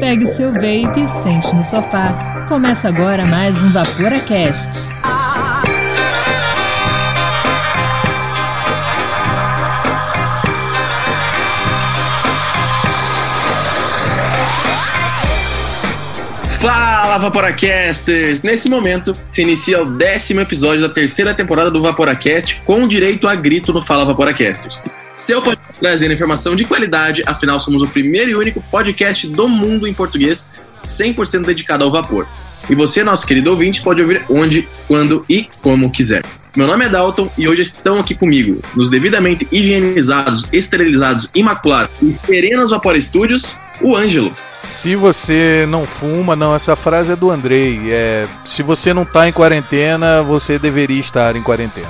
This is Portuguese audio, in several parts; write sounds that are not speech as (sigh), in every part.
Pegue seu vape e sente no sofá. Começa agora mais um VaporaCast. Fala, Vaporacasters! Nesse momento, se inicia o décimo episódio da terceira temporada do Vaporacast com direito a grito no Fala Vaporacasters. Seu podcast trazendo informação de qualidade, afinal somos o primeiro e único podcast do mundo em português 100% dedicado ao vapor. E você, nosso querido ouvinte, pode ouvir onde, quando e como quiser. Meu nome é Dalton e hoje estão aqui comigo, nos devidamente higienizados, esterilizados, imaculados e serenos Vapor Studios, o Ângelo. Se você não fuma, não, essa frase é do Andrei. É, se você não tá em quarentena, você deveria estar em quarentena.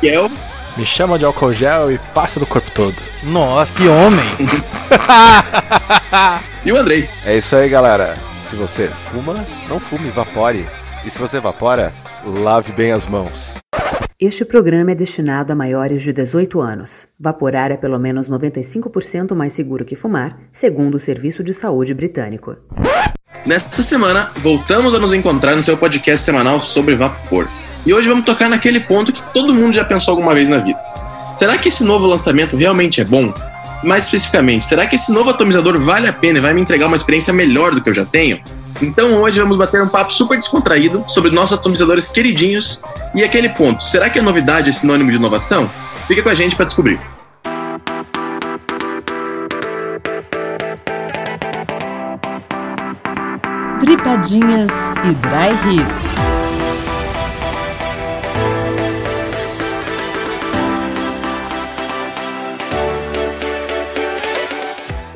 Miguel. Me chama de álcool gel e passa do corpo todo. Nossa, que homem! (laughs) e o Andrei. É isso aí, galera. Se você fuma, não fume, evapore. E se você evapora, lave bem as mãos. Este programa é destinado a maiores de 18 anos. Vaporar é pelo menos 95% mais seguro que fumar, segundo o Serviço de Saúde Britânico. Nesta semana, voltamos a nos encontrar no seu podcast semanal sobre vapor. E hoje vamos tocar naquele ponto que todo mundo já pensou alguma vez na vida. Será que esse novo lançamento realmente é bom? Mais especificamente, será que esse novo atomizador vale a pena e vai me entregar uma experiência melhor do que eu já tenho? Então hoje vamos bater um papo super descontraído sobre nossos atomizadores queridinhos e aquele ponto. Será que a novidade é sinônimo de inovação? Fica com a gente para descobrir. Dripadinhas e Dry Hits.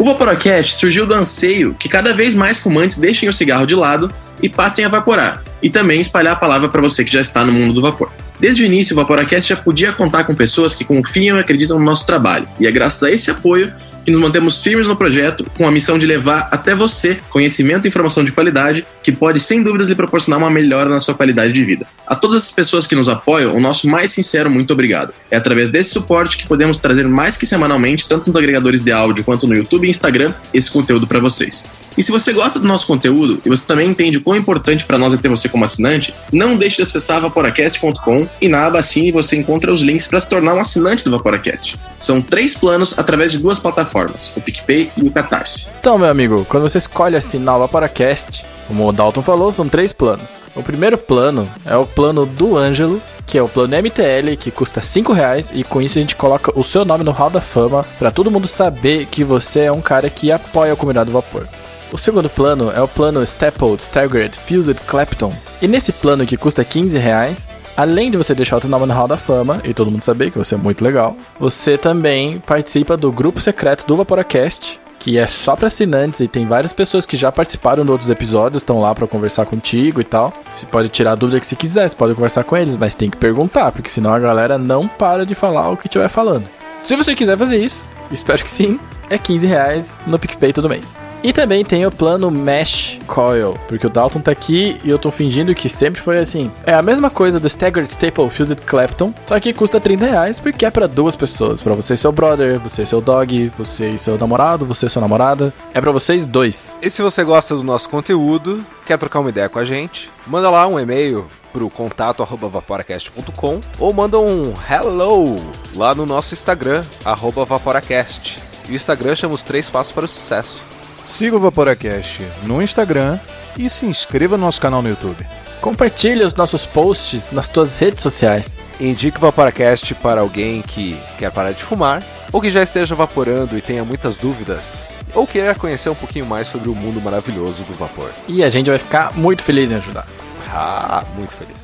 O Vaporacast surgiu do anseio que cada vez mais fumantes deixem o cigarro de lado e passem a vaporar, e também espalhar a palavra para você que já está no mundo do vapor. Desde o início, o Vaporacast já podia contar com pessoas que confiam e acreditam no nosso trabalho, e é graças a esse apoio que nos mantemos firmes no projeto com a missão de levar até você conhecimento e informação de qualidade que pode, sem dúvidas, lhe proporcionar uma melhora na sua qualidade de vida. A todas as pessoas que nos apoiam, o nosso mais sincero muito obrigado. É através desse suporte que podemos trazer mais que semanalmente, tanto nos agregadores de áudio quanto no YouTube e Instagram, esse conteúdo para vocês. E se você gosta do nosso conteúdo e você também entende o quão importante para nós é ter você como assinante, não deixe de acessar vaporacast.com e na aba Assine você encontra os links para se tornar um assinante do Vaporacast. São três planos através de duas plataformas, o PicPay e o Catarse. Então, meu amigo, quando você escolhe assinar o Vaporacast, como o Dalton falou, são três planos. O primeiro plano é o plano do Ângelo, que é o plano MTL, que custa 5 reais, e com isso a gente coloca o seu nome no Hall da Fama, para todo mundo saber que você é um cara que apoia a comunidade do vapor. O segundo plano é o plano Stappled, Staggered, Fused Clapton. E nesse plano que custa 15 reais, além de você deixar o seu nome no Hall da Fama e todo mundo saber que você é muito legal, você também participa do grupo secreto do Vaporacast, que é só para assinantes e tem várias pessoas que já participaram de outros episódios, estão lá para conversar contigo e tal. Você pode tirar a dúvida que você quiser, você pode conversar com eles, mas tem que perguntar, porque senão a galera não para de falar o que estiver falando. Se você quiser fazer isso, espero que sim, é 15 reais no PicPay todo mês. E também tem o plano Mesh Coil, porque o Dalton tá aqui e eu tô fingindo que sempre foi assim. É a mesma coisa do Staggered Staple Fused Clapton, só que custa 30 reais porque é para duas pessoas. para você e seu brother, você e seu dog, você e seu namorado, você e sua namorada. É para vocês dois. E se você gosta do nosso conteúdo, quer trocar uma ideia com a gente, manda lá um e-mail pro contato arroba vaporacast.com ou manda um hello lá no nosso Instagram, arroba vaporacast. E o Instagram chama os três passos para o sucesso. Siga o Vaporacast no Instagram e se inscreva no nosso canal no YouTube. Compartilhe os nossos posts nas tuas redes sociais. Indique o Vaporacast para alguém que quer parar de fumar, ou que já esteja vaporando e tenha muitas dúvidas, ou queira conhecer um pouquinho mais sobre o mundo maravilhoso do vapor. E a gente vai ficar muito feliz em ajudar. Ah, muito feliz.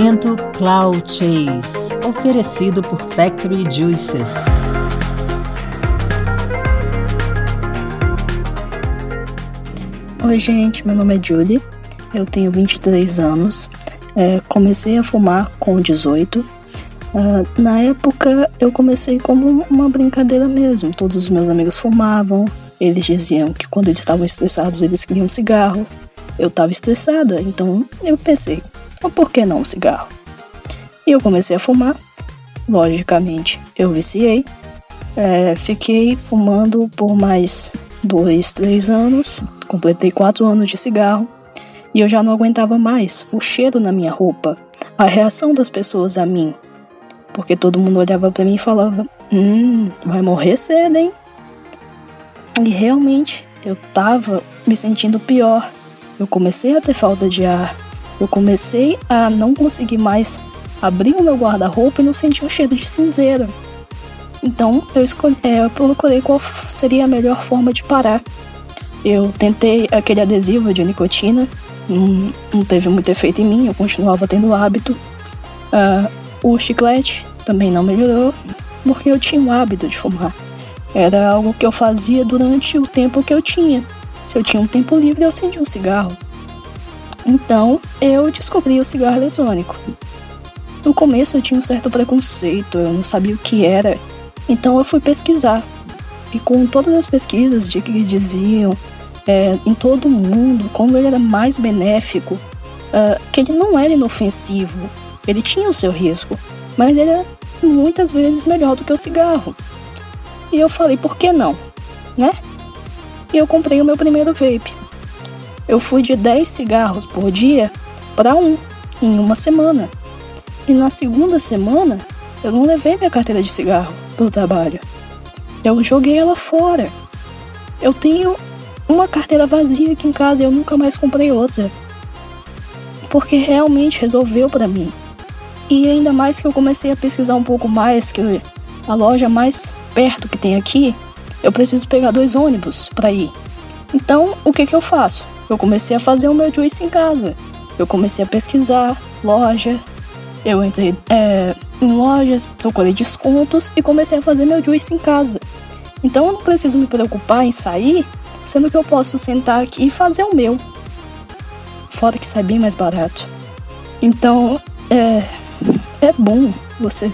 Momento Cloud Chase, oferecido por Factory Juices. Oi, gente, meu nome é Julie, eu tenho 23 anos, é, comecei a fumar com 18. Uh, na época eu comecei como uma brincadeira mesmo, todos os meus amigos fumavam, eles diziam que quando eles estavam estressados eles queriam cigarro, eu tava estressada, então eu pensei, oh, por que não um cigarro? E eu comecei a fumar. Logicamente, eu viciei. É, fiquei fumando por mais dois, três anos. Completei quatro anos de cigarro. E eu já não aguentava mais o cheiro na minha roupa, a reação das pessoas a mim. Porque todo mundo olhava para mim e falava: Hum, vai morrer cedo, hein? E realmente eu tava me sentindo pior. Eu comecei a ter falta de ar. Eu comecei a não conseguir mais abri o meu guarda-roupa e não senti um cheiro de cinzeiro. Então eu, escolhi, é, eu procurei qual seria a melhor forma de parar. Eu tentei aquele adesivo de nicotina, não, não teve muito efeito em mim, eu continuava tendo o hábito. Uh, o chiclete também não melhorou, porque eu tinha o hábito de fumar. Era algo que eu fazia durante o tempo que eu tinha. Se eu tinha um tempo livre, eu acendia um cigarro. Então eu descobri o cigarro eletrônico. No começo eu tinha um certo preconceito, eu não sabia o que era, então eu fui pesquisar. E com todas as pesquisas de que diziam é, em todo o mundo como ele era mais benéfico, uh, que ele não era inofensivo, ele tinha o seu risco, mas ele era muitas vezes melhor do que o cigarro. E eu falei, por que não? Né? E eu comprei o meu primeiro vape. Eu fui de 10 cigarros por dia para um em uma semana. E na segunda semana, eu não levei minha carteira de cigarro pro trabalho. Eu joguei ela fora. Eu tenho uma carteira vazia aqui em casa e eu nunca mais comprei outra. Porque realmente resolveu para mim. E ainda mais que eu comecei a pesquisar um pouco mais, que a loja mais perto que tem aqui, eu preciso pegar dois ônibus para ir. Então, o que que eu faço? Eu comecei a fazer o meu juice em casa. Eu comecei a pesquisar loja, eu entrei é, em lojas, procurei descontos e comecei a fazer meu juice em casa. Então eu não preciso me preocupar em sair, sendo que eu posso sentar aqui e fazer o meu. Fora que sai bem mais barato. Então é, é bom você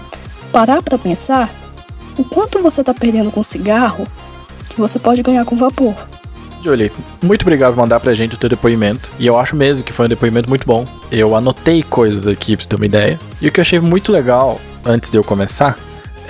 parar para pensar o quanto você está perdendo com cigarro que você pode ganhar com vapor. Julie, muito obrigado por mandar pra gente o teu depoimento. E eu acho mesmo que foi um depoimento muito bom. Eu anotei coisas aqui pra você ter uma ideia. E o que eu achei muito legal, antes de eu começar,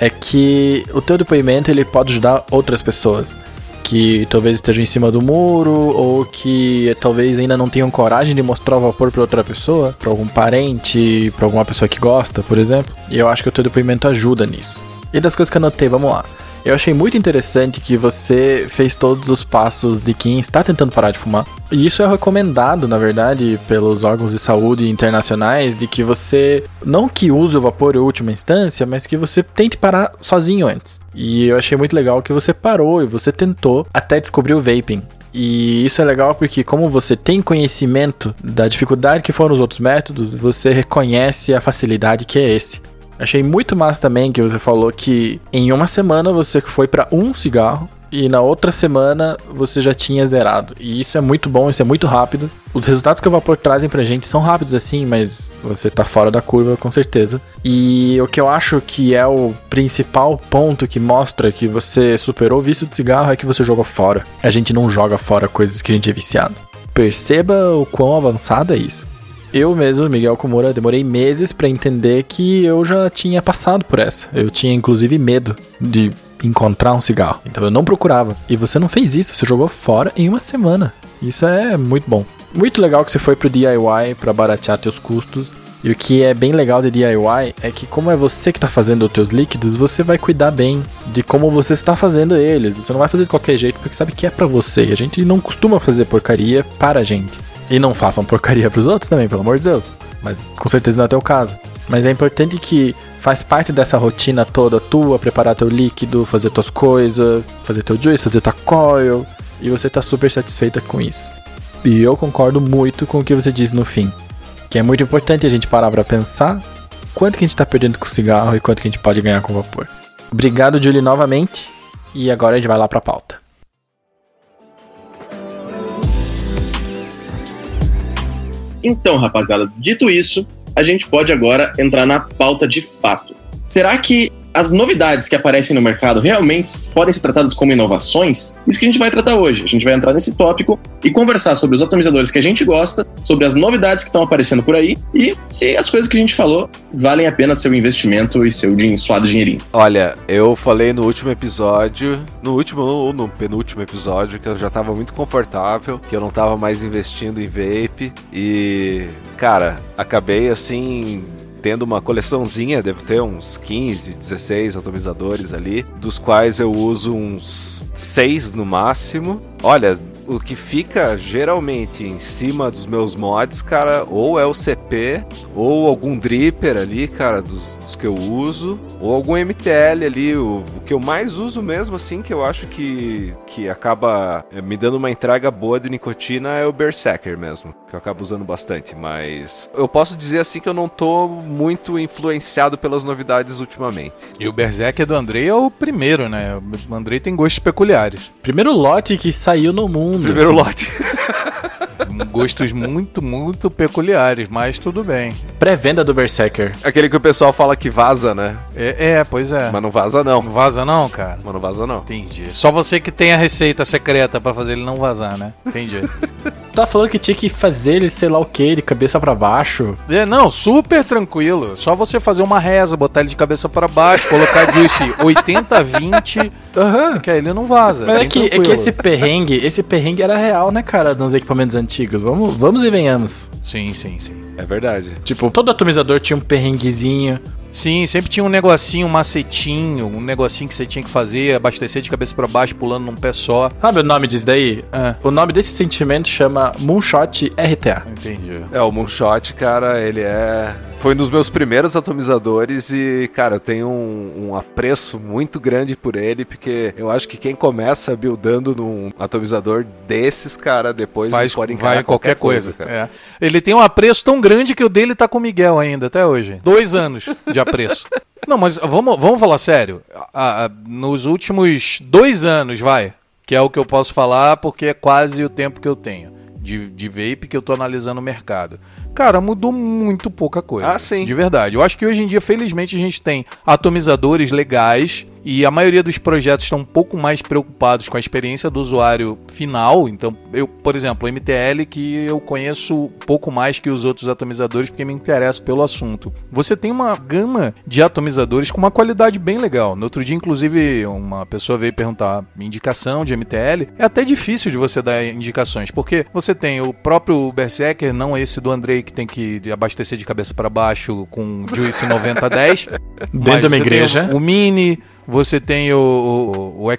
é que o teu depoimento ele pode ajudar outras pessoas que talvez estejam em cima do muro ou que talvez ainda não tenham coragem de mostrar o vapor para outra pessoa, para algum parente, para alguma pessoa que gosta, por exemplo. E eu acho que o teu depoimento ajuda nisso. E das coisas que eu anotei, vamos lá. Eu achei muito interessante que você fez todos os passos de quem está tentando parar de fumar. E isso é recomendado, na verdade, pelos órgãos de saúde internacionais, de que você não que use o vapor em última instância, mas que você tente parar sozinho antes. E eu achei muito legal que você parou e você tentou até descobrir o vaping. E isso é legal porque, como você tem conhecimento da dificuldade que foram os outros métodos, você reconhece a facilidade que é esse. Achei muito massa também que você falou que em uma semana você foi para um cigarro e na outra semana você já tinha zerado. E isso é muito bom, isso é muito rápido. Os resultados que o vapor trazem pra gente são rápidos assim, mas você tá fora da curva com certeza. E o que eu acho que é o principal ponto que mostra que você superou o vício de cigarro é que você jogou fora. A gente não joga fora coisas que a gente é viciado. Perceba o quão avançado é isso. Eu mesmo, Miguel Komura, demorei meses para entender que eu já tinha passado por essa. Eu tinha inclusive medo de encontrar um cigarro. Então eu não procurava. E você não fez isso, você jogou fora em uma semana. Isso é muito bom. Muito legal que você foi pro DIY para baratear teus custos. E o que é bem legal de DIY é que como é você que está fazendo os teus líquidos, você vai cuidar bem de como você está fazendo eles. Você não vai fazer de qualquer jeito porque sabe que é para você. E a gente não costuma fazer porcaria para a gente. E não façam porcaria pros outros também, pelo amor de Deus. Mas com certeza não é teu caso. Mas é importante que faz parte dessa rotina toda tua, preparar teu líquido, fazer tuas coisas, fazer teu juice, fazer tua coil, e você tá super satisfeita com isso. E eu concordo muito com o que você disse no fim, que é muito importante a gente parar para pensar quanto que a gente tá perdendo com o cigarro e quanto que a gente pode ganhar com o vapor. Obrigado, Julie, novamente, e agora a gente vai lá pra pauta. Então, rapaziada, dito isso, a gente pode agora entrar na pauta de fato. Será que as novidades que aparecem no mercado realmente podem ser tratadas como inovações? Isso que a gente vai tratar hoje. A gente vai entrar nesse tópico e conversar sobre os atomizadores que a gente gosta, sobre as novidades que estão aparecendo por aí e se as coisas que a gente falou valem a pena seu investimento e seu suado dinheirinho. Olha, eu falei no último episódio, no último ou no penúltimo episódio, que eu já tava muito confortável, que eu não tava mais investindo em vape e, cara, acabei assim tendo uma coleçãozinha, devo ter uns 15, 16 atomizadores ali, dos quais eu uso uns 6 no máximo. Olha, o que fica geralmente em cima dos meus mods, cara, ou é o CP, ou algum dripper ali, cara, dos, dos que eu uso, ou algum MTL ali. O, o que eu mais uso mesmo, assim, que eu acho que, que acaba eh, me dando uma entrega boa de nicotina é o Berserker mesmo, que eu acabo usando bastante. Mas eu posso dizer assim que eu não tô muito influenciado pelas novidades ultimamente. E o Berserk do Andrei é o primeiro, né? O Andrei tem gostos peculiares. Primeiro lote que saiu no mundo. Primeiro assim. lote. (laughs) Gostos muito, muito peculiares, mas tudo bem. Pré-venda do Berserker. Aquele que o pessoal fala que vaza, né? É, é, pois é. Mas não vaza não. Não vaza não, cara? Mas não vaza não. Entendi. Só você que tem a receita secreta pra fazer ele não vazar, né? Entendi. (laughs) Você tá falando que tinha que fazer ele, sei lá o que, de cabeça pra baixo. É, não, super tranquilo. Só você fazer uma reza, botar ele de cabeça pra baixo, colocar juice 80-20, Aham. que aí ele não vaza. Mas é que, é que esse perrengue, esse perrengue era real, né, cara, nos equipamentos antigos. Vamos, vamos e venhamos. Sim, sim, sim. É verdade. Tipo, todo atomizador tinha um perrenguezinho. Sim, sempre tinha um negocinho, um macetinho, um negocinho que você tinha que fazer, abastecer de cabeça pra baixo, pulando num pé só. Sabe o nome disso daí? Ah, O nome desse sentimento chama Moonshot RTA. entendi. É, o Moonshot, cara, ele é. Foi um dos meus primeiros atomizadores e, cara, eu tenho um, um apreço muito grande por ele, porque eu acho que quem começa buildando num atomizador desses, cara, depois Faz, pode encarar vai em qualquer coisa. cara. é. Ele tem um apreço tão grande que o dele tá com o Miguel ainda, até hoje. Dois anos de (laughs) apreço. Não, mas vamos, vamos falar sério. Ah, nos últimos dois anos, vai, que é o que eu posso falar porque é quase o tempo que eu tenho de, de vape que eu tô analisando o mercado. Cara, mudou muito pouca coisa. Ah, sim. De verdade. Eu acho que hoje em dia, felizmente, a gente tem atomizadores legais e a maioria dos projetos estão um pouco mais preocupados com a experiência do usuário final. Então, eu, por exemplo, o MTL, que eu conheço um pouco mais que os outros atomizadores porque me interesso pelo assunto. Você tem uma gama de atomizadores com uma qualidade bem legal. No outro dia, inclusive, uma pessoa veio perguntar indicação de MTL. É até difícil de você dar indicações, porque você tem o próprio Berserker, não esse do Andrei, que tem que abastecer de cabeça para baixo com Juice 9010. (laughs) Dentro de uma igreja. O, o Mini, você tem o, o, o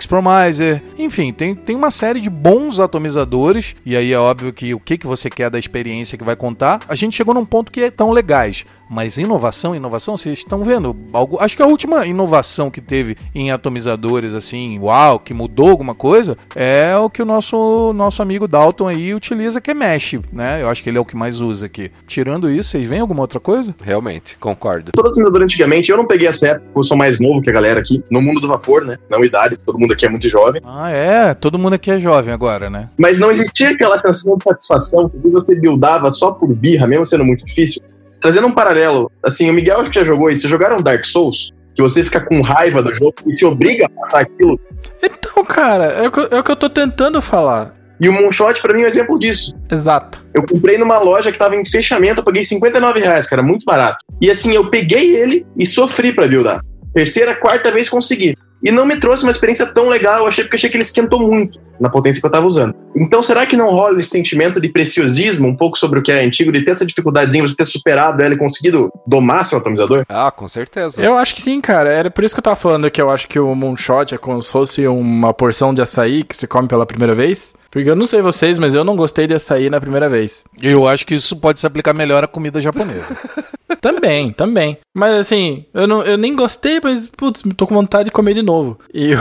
enfim, tem, tem uma série de bons atomizadores, e aí é óbvio que o que, que você quer da experiência que vai contar. A gente chegou num ponto que é tão legais. Mas inovação, inovação, vocês estão vendo algo. Acho que a última inovação que teve em atomizadores, assim, uau, que mudou alguma coisa, é o que o nosso, nosso amigo Dalton aí utiliza, que é Mesh, né? Eu acho que ele é o que mais usa aqui. Tirando isso, vocês veem alguma outra coisa? Realmente, concordo. Todo atomizador antigamente, eu não peguei essa época, eu sou mais novo que a galera aqui, no mundo do vapor, né? Não idade, todo mundo aqui é muito jovem. Ah, é. Todo mundo aqui é jovem agora, né? Mas não existia aquela sensação de satisfação que você buildava só por birra, mesmo sendo muito difícil. Trazendo um paralelo, assim, o Miguel acho que já jogou isso. Vocês jogaram Dark Souls? Que você fica com raiva do jogo e se obriga a passar aquilo. Então, cara, é o, que, é o que eu tô tentando falar. E o Moonshot, pra mim, é um exemplo disso. Exato. Eu comprei numa loja que tava em fechamento, eu paguei 59 reais, cara, muito barato. E assim, eu peguei ele e sofri pra buildar. Terceira, quarta vez consegui. E não me trouxe uma experiência tão legal, eu achei porque achei que ele esquentou muito na potência que eu tava usando. Então, será que não rola esse sentimento de preciosismo, um pouco sobre o que é antigo, de ter essa dificuldadezinha, você ter superado ela e conseguido domar seu atomizador? Ah, com certeza. Eu acho que sim, cara. Era por isso que eu tava falando que eu acho que o Moonshot é como se fosse uma porção de açaí que você come pela primeira vez. Porque eu não sei vocês, mas eu não gostei de açaí na primeira vez. Eu acho que isso pode se aplicar melhor à comida japonesa. (laughs) Também, também. Mas assim, eu, não, eu nem gostei, mas, putz, tô com vontade de comer de novo. E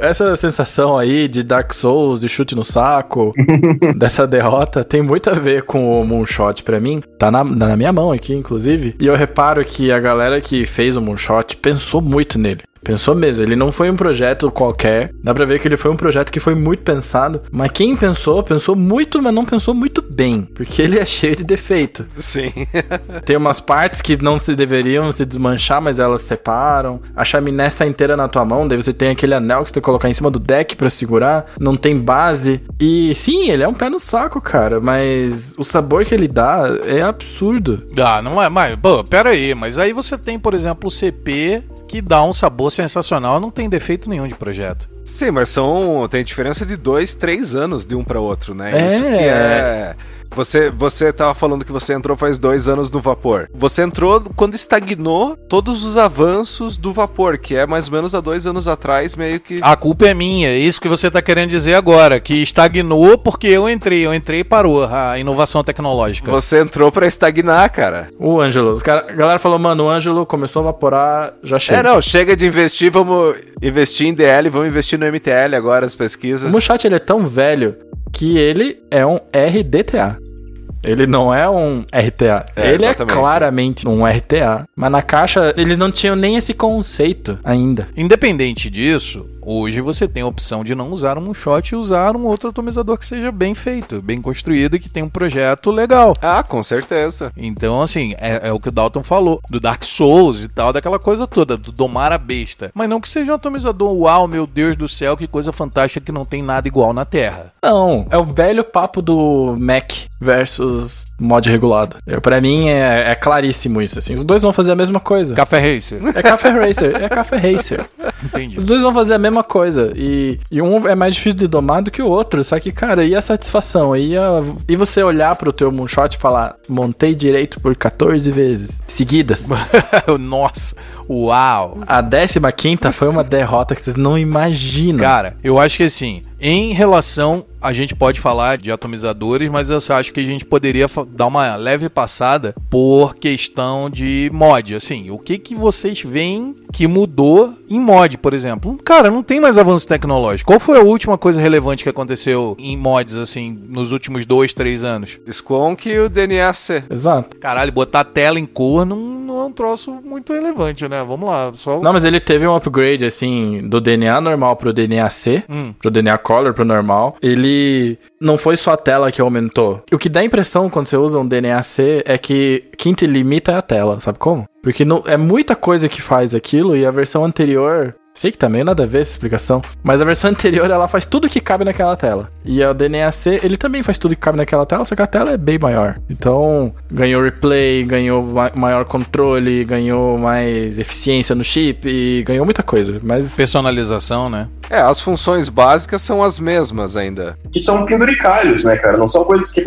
essa sensação aí de Dark Souls, de chute no saco, (laughs) dessa derrota, tem muito a ver com o Moonshot pra mim. Tá na, na minha mão aqui, inclusive. E eu reparo que a galera que fez o Moonshot pensou muito nele. Pensou mesmo. Ele não foi um projeto qualquer. Dá pra ver que ele foi um projeto que foi muito pensado. Mas quem pensou, pensou muito, mas não pensou muito bem. Porque ele é cheio de defeito. Sim. (laughs) Tem umas partes que não se deveriam se desmanchar, mas elas separam. A chaminé sai inteira na tua mão, daí você tem aquele anel que você tem que colocar em cima do deck pra segurar. Não tem base. E sim, ele é um pé no saco, cara. Mas o sabor que ele dá é absurdo. Ah, não é, mas, pô, pera aí, mas aí você tem, por exemplo, o CP que dá um sabor sensacional, não tem defeito nenhum de projeto. Sim, mas são. Tem diferença de dois, três anos de um para outro, né? É. Isso que é. Você, você tava falando que você entrou faz dois anos no vapor. Você entrou quando estagnou todos os avanços do vapor, que é mais ou menos há dois anos atrás, meio que. A culpa é minha, é isso que você tá querendo dizer agora, que estagnou porque eu entrei, eu entrei e parou a inovação tecnológica. Você entrou pra estagnar, cara. O Ângelo. Os cara, a galera falou, mano, o Ângelo começou a vaporar, já chega. É, não, chega de investir, vamos investir em DL, vamos investir no MTL agora, as pesquisas. O Muchat, ele é tão velho que ele é um RDTA. Ele não é um RTA. É, ele é claramente um RTA. Mas na caixa, eles não tinham nem esse conceito ainda. Independente disso, hoje você tem a opção de não usar um moonshot e usar um outro atomizador que seja bem feito, bem construído e que tenha um projeto legal. Ah, com certeza. Então, assim, é, é o que o Dalton falou, do Dark Souls e tal, daquela coisa toda, do domar a besta. Mas não que seja um atomizador, uau, meu Deus do céu, que coisa fantástica que não tem nada igual na Terra. Não, é o velho papo do Mac versus mod regulado. Pra mim é, é claríssimo isso. Assim. Os dois vão fazer a mesma coisa. Café Racer. É Café Racer, é Café Racer. Entendi. Os dois vão fazer a mesma coisa. E, e um é mais difícil de domar do que o outro. Só que, cara, e a satisfação? E, a, e você olhar pro teu moonshot e falar, montei direito por 14 vezes seguidas. (laughs) Nossa, uau. A 15 foi uma derrota que vocês não imaginam. Cara, eu acho que assim, em relação, a gente pode falar de atomizadores, mas eu acho que a gente poderia dar uma leve passada por questão de mod. Assim, o que que vocês veem que mudou em mod, por exemplo? Cara, não tem mais avanço tecnológico. Qual foi a última coisa relevante que aconteceu em mods, assim, nos últimos dois, três anos? Squonk e o DNA-C. Exato. Caralho, botar a tela em cor não, não é um troço muito relevante, né? Vamos lá, só... Não, mas ele teve um upgrade, assim, do DNA normal pro DNA C, Hum. pro DNA Color, pro normal. Ele não foi só a tela que aumentou. O que dá impressão quando você usa um DNA C é que quem te limita é a tela, sabe como? Porque não, é muita coisa que faz aquilo e a versão anterior. Sei que tá meio nada a ver essa explicação, mas a versão (laughs) anterior ela faz tudo que cabe naquela tela. E a DNA C, ele também faz tudo que cabe naquela tela, só que a tela é bem maior. Então, ganhou replay, ganhou ma- maior controle, ganhou mais eficiência no chip, e ganhou muita coisa. Mas Personalização, né? É, as funções básicas são as mesmas ainda. que são penduricalhos, né, cara? Não são coisas que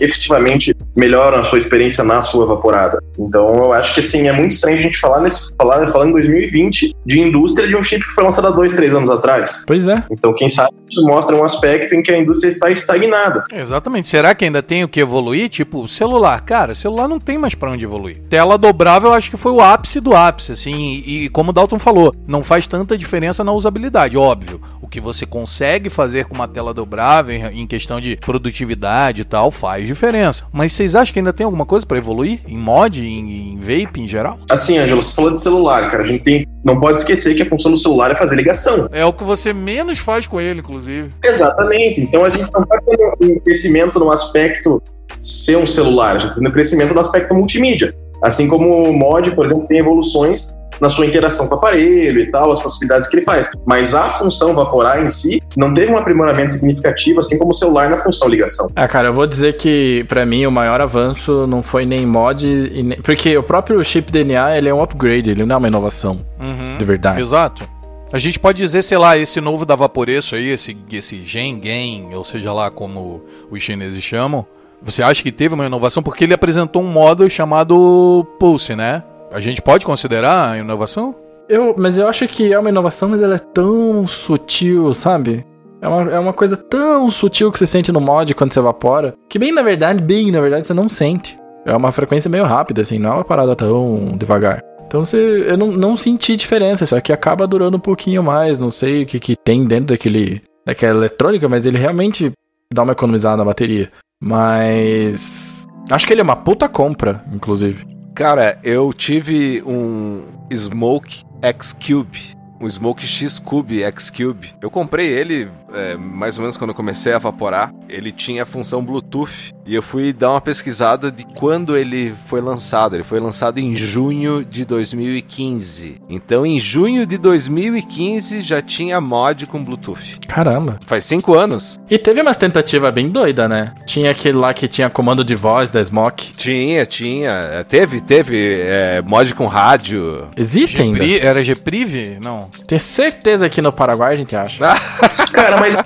efetivamente melhoram a sua experiência na sua vaporada. Então, eu acho que, assim, é muito estranho a gente falar, nesse, falar falando em 2020 de indústria de um chip que foi lançado há dois, três anos atrás. Pois é. Então, quem sabe isso mostra um aspecto em que a indústria está estagnada. Exatamente. Será que ainda tem o que evoluir? Tipo, celular. Cara, celular não tem mais pra onde evoluir. Tela dobrável, eu acho que foi o ápice do ápice, assim. E, e como o Dalton falou, não faz tanta diferença na usabilidade, óbvio. O que você consegue fazer com uma tela dobrável em, em questão de produtividade e tal, faz diferença. Mas vocês acham que ainda tem alguma coisa pra evoluir? Em mod, em, em vape, em geral? Assim, Ângelo, você falou de celular, cara. A gente tem, não pode esquecer que a função do celular é fazer ligação. É o que você menos faz com ele, inclusive. Exatamente. Então, a gente não está tendo um crescimento no aspecto ser um celular, a gente está tendo crescimento no aspecto multimídia. Assim como o mod, por exemplo, tem evoluções na sua interação com o aparelho e tal, as possibilidades que ele faz. Mas a função vaporar em si não teve um aprimoramento significativo, assim como o celular na função ligação. Ah, cara, eu vou dizer que pra mim o maior avanço não foi nem mod, e nem- porque o próprio chip DNA ele é um upgrade, ele não é uma inovação Uhum. de verdade. Exato. A gente pode dizer, sei lá, esse novo da Vaporeço aí, esse, esse Gen ou seja lá como os chineses chamam, você acha que teve uma inovação? Porque ele apresentou um modo chamado Pulse, né? A gente pode considerar a inovação? Eu, mas eu acho que é uma inovação, mas ela é tão sutil, sabe? É uma, é uma coisa tão sutil que você sente no mod quando você evapora, que bem na verdade, bem na verdade, você não sente. É uma frequência meio rápida, assim, não é uma parada tão devagar. Então você, eu não, não senti diferença, só que acaba durando um pouquinho mais, não sei o que, que tem dentro daquele, daquela eletrônica, mas ele realmente dá uma economizada na bateria. Mas. Acho que ele é uma puta compra, inclusive. Cara, eu tive um Smoke X Cube um Smoke X Cube X Cube. Eu comprei ele é, mais ou menos quando eu comecei a evaporar. Ele tinha a função Bluetooth e eu fui dar uma pesquisada de quando ele foi lançado. Ele foi lançado em junho de 2015. Então, em junho de 2015 já tinha mod com Bluetooth. Caramba. Faz cinco anos. E teve umas tentativas bem doida, né? Tinha aquele lá que tinha comando de voz da Smoke. Tinha, tinha. É, Teve, teve é, mod com rádio. Existe ainda? Gpri- Era Gpriv? Não. Tenho certeza que no Paraguai a gente acha. (laughs) Cara, mas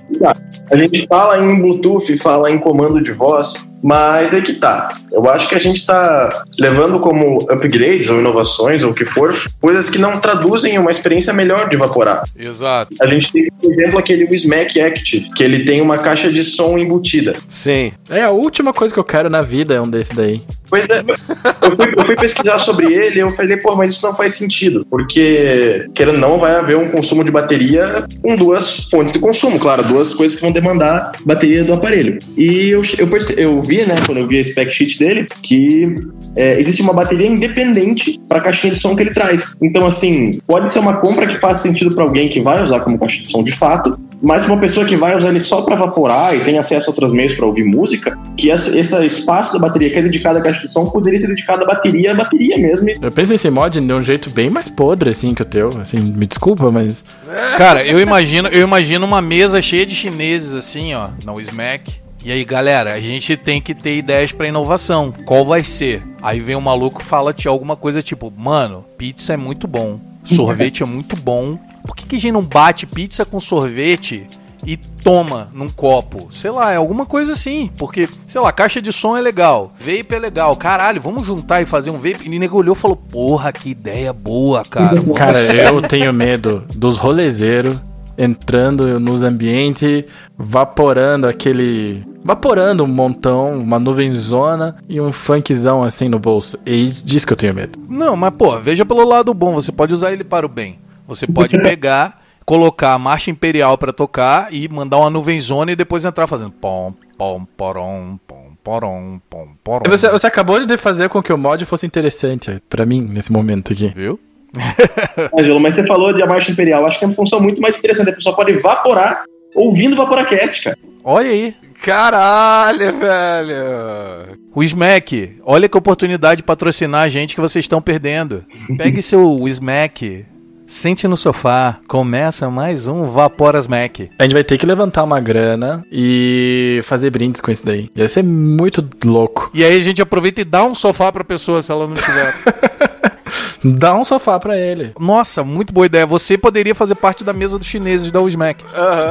a gente fala em Bluetooth, fala em comando de voz, mas é que tá. Eu acho que a gente tá levando como upgrades ou inovações ou o que for, coisas que não traduzem uma experiência melhor de evaporar. Exato. A gente tem, por exemplo, aquele Smack Active, que ele tem uma caixa de som embutida. Sim. É a última coisa que eu quero na vida é um desse daí. Pois é, eu fui, eu fui pesquisar sobre ele e eu falei, pô, mas isso não faz sentido, porque, querendo ou não, vai haver um consumo de bateria com duas fontes de consumo, claro, duas coisas que vão demandar bateria do aparelho. E eu, eu, perce- eu vi, né, quando eu vi a spec sheet dele, que é, existe uma bateria independente para a caixinha de som que ele traz. Então, assim, pode ser uma compra que faz sentido para alguém que vai usar como caixa de som de fato, mas para uma pessoa que vai usar ele só para evaporar e tem acesso a outros meios para ouvir música, que essa- esse espaço da bateria que é dedicado à caixa de som poderia ser dedicado à bateria, à bateria mesmo. E Eu penso nesse mod de um jeito bem mais podre, assim, que o teu. Assim, me desculpa, mas. Cara, eu imagino, eu imagino uma mesa cheia de chineses assim, ó, no Smack. E aí, galera, a gente tem que ter ideias pra inovação. Qual vai ser? Aí vem um maluco e fala te alguma coisa tipo, mano, pizza é muito bom, sorvete é muito bom. Por que, que a gente não bate pizza com sorvete e toma num copo? Sei lá, é alguma coisa assim. Porque, sei lá, caixa de som é legal, vape é legal. Caralho, vamos juntar e fazer um vape. E nego olhou e falou, porra, que ideia boa, cara. (laughs) Cara, eu tenho medo dos rolezeiros entrando nos ambientes, vaporando aquele. Vaporando um montão, uma nuvenzona e um funkzão assim no bolso. E disso que eu tenho medo. Não, mas pô, veja pelo lado bom, você pode usar ele para o bem. Você pode (laughs) pegar, colocar a marcha imperial pra tocar e mandar uma nuvenzona e depois entrar fazendo pom, pom, porom, pom, porom, pom, porom. Você, você acabou de fazer com que o mod fosse interessante pra mim nesse momento aqui. Viu? (laughs) Ângelo, mas você falou de a marcha imperial. Acho que é uma função muito mais interessante. A pessoa pode evaporar ouvindo o Vaporacast, cara. Olha aí. Caralho, velho. O Smack, olha que oportunidade de patrocinar a gente que vocês estão perdendo. (laughs) Pegue seu Smack, sente no sofá, começa mais um Vapora Smack. A gente vai ter que levantar uma grana e fazer brindes com isso daí. Ia ser muito louco. E aí a gente aproveita e dá um sofá pra pessoa se ela não tiver. (laughs) Dá um sofá pra ele. Nossa, muito boa ideia. Você poderia fazer parte da mesa dos chineses da Usmac.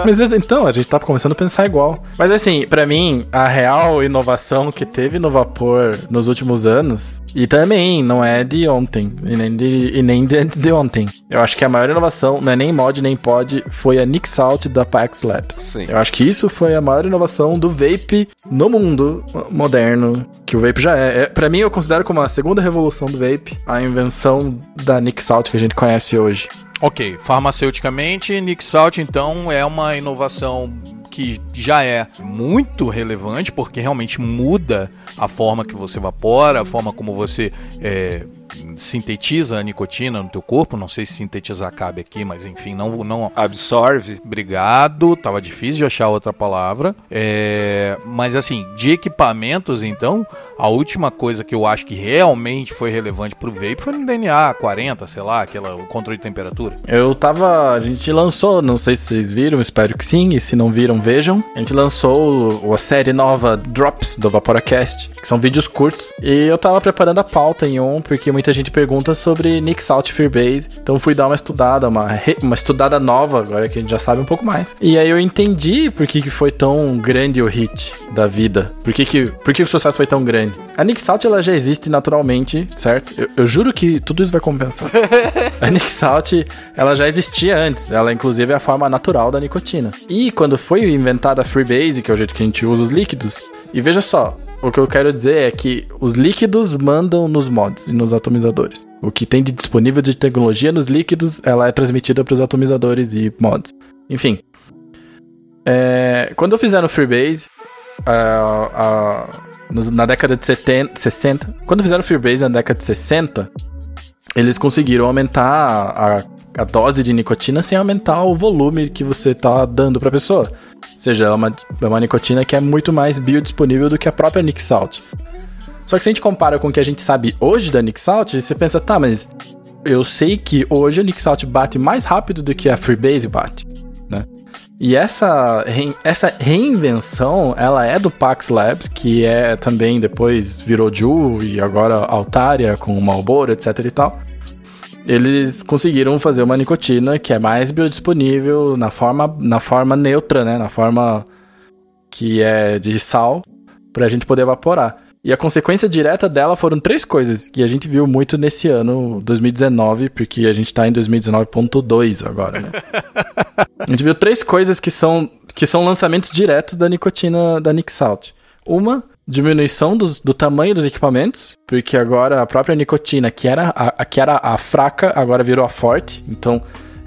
Mas então, a gente tá começando a pensar igual. Mas assim, pra mim, a real inovação que teve no vapor nos últimos anos, e também não é de ontem, e nem de, e nem de antes de ontem. Eu acho que a maior inovação, não é nem mod nem pod, foi a Nick Salt da Pax Labs. Sim. Eu acho que isso foi a maior inovação do vape no mundo moderno, que o vape já é. é para mim, eu considero como a segunda revolução do vape, a invenção da Nick Salt que a gente conhece hoje. Ok, farmaceuticamente, Nick Salt então é uma inovação que já é muito relevante porque realmente muda a forma que você evapora, a forma como você é, sintetiza a nicotina no teu corpo. Não sei se sintetizar cabe aqui, mas enfim, não, não Absorve. Obrigado, tava difícil de achar outra palavra. É, mas assim, de equipamentos, então, a última coisa que eu acho que realmente foi relevante pro vape foi no DNA 40, sei lá, aquela, o controle de temperatura. Eu tava. A gente lançou, não sei se vocês viram, espero que sim, e se não viram, vejam. A gente lançou o- a série nova Drops do Vaporacast, que são vídeos curtos. E eu tava preparando a pauta em um, porque muita gente pergunta sobre Nick Salt Freebase. Então fui dar uma estudada, uma, re- uma estudada nova, agora que a gente já sabe um pouco mais. E aí eu entendi por que, que foi tão grande o hit da vida. Por que, que, por que o sucesso foi tão grande. A Nick Salt ela já existe naturalmente, certo? Eu, eu juro que tudo isso vai compensar. (laughs) A Nick Salt, ela já existia antes. Ela, inclusive, é a forma natural da nicotina. E quando foi inventada a Freebase, que é o jeito que a gente usa os líquidos, e veja só, o que eu quero dizer é que os líquidos mandam nos mods e nos atomizadores. O que tem de disponível de tecnologia nos líquidos, ela é transmitida para os atomizadores e mods. Enfim. É, quando fizeram o Freebase, a- a- nos- na década de 70, 60, quando fizeram o Freebase na década de 60, eles conseguiram aumentar a, a a dose de nicotina sem aumentar o volume que você tá dando pra pessoa. Ou seja, é uma, é uma nicotina que é muito mais biodisponível do que a própria Nick Salt. Só que se a gente compara com o que a gente sabe hoje da Nick Salt, você pensa, tá, mas eu sei que hoje a Nick Salt bate mais rápido do que a Freebase bate? E essa, essa reinvenção, ela é do Pax Labs, que é também depois virou Ju e agora Altaria com o Marlboro, etc e tal. Eles conseguiram fazer uma nicotina que é mais biodisponível na forma, na forma neutra, né? Na forma que é de sal, pra gente poder evaporar. E a consequência direta dela foram três coisas que a gente viu muito nesse ano, 2019, porque a gente tá em 2019.2 agora, né? (laughs) a gente viu três coisas que são, que são lançamentos diretos da nicotina da Nick Salt. Uma, diminuição dos, do tamanho dos equipamentos, porque agora a própria nicotina, que era a, que era a fraca, agora virou a forte. Então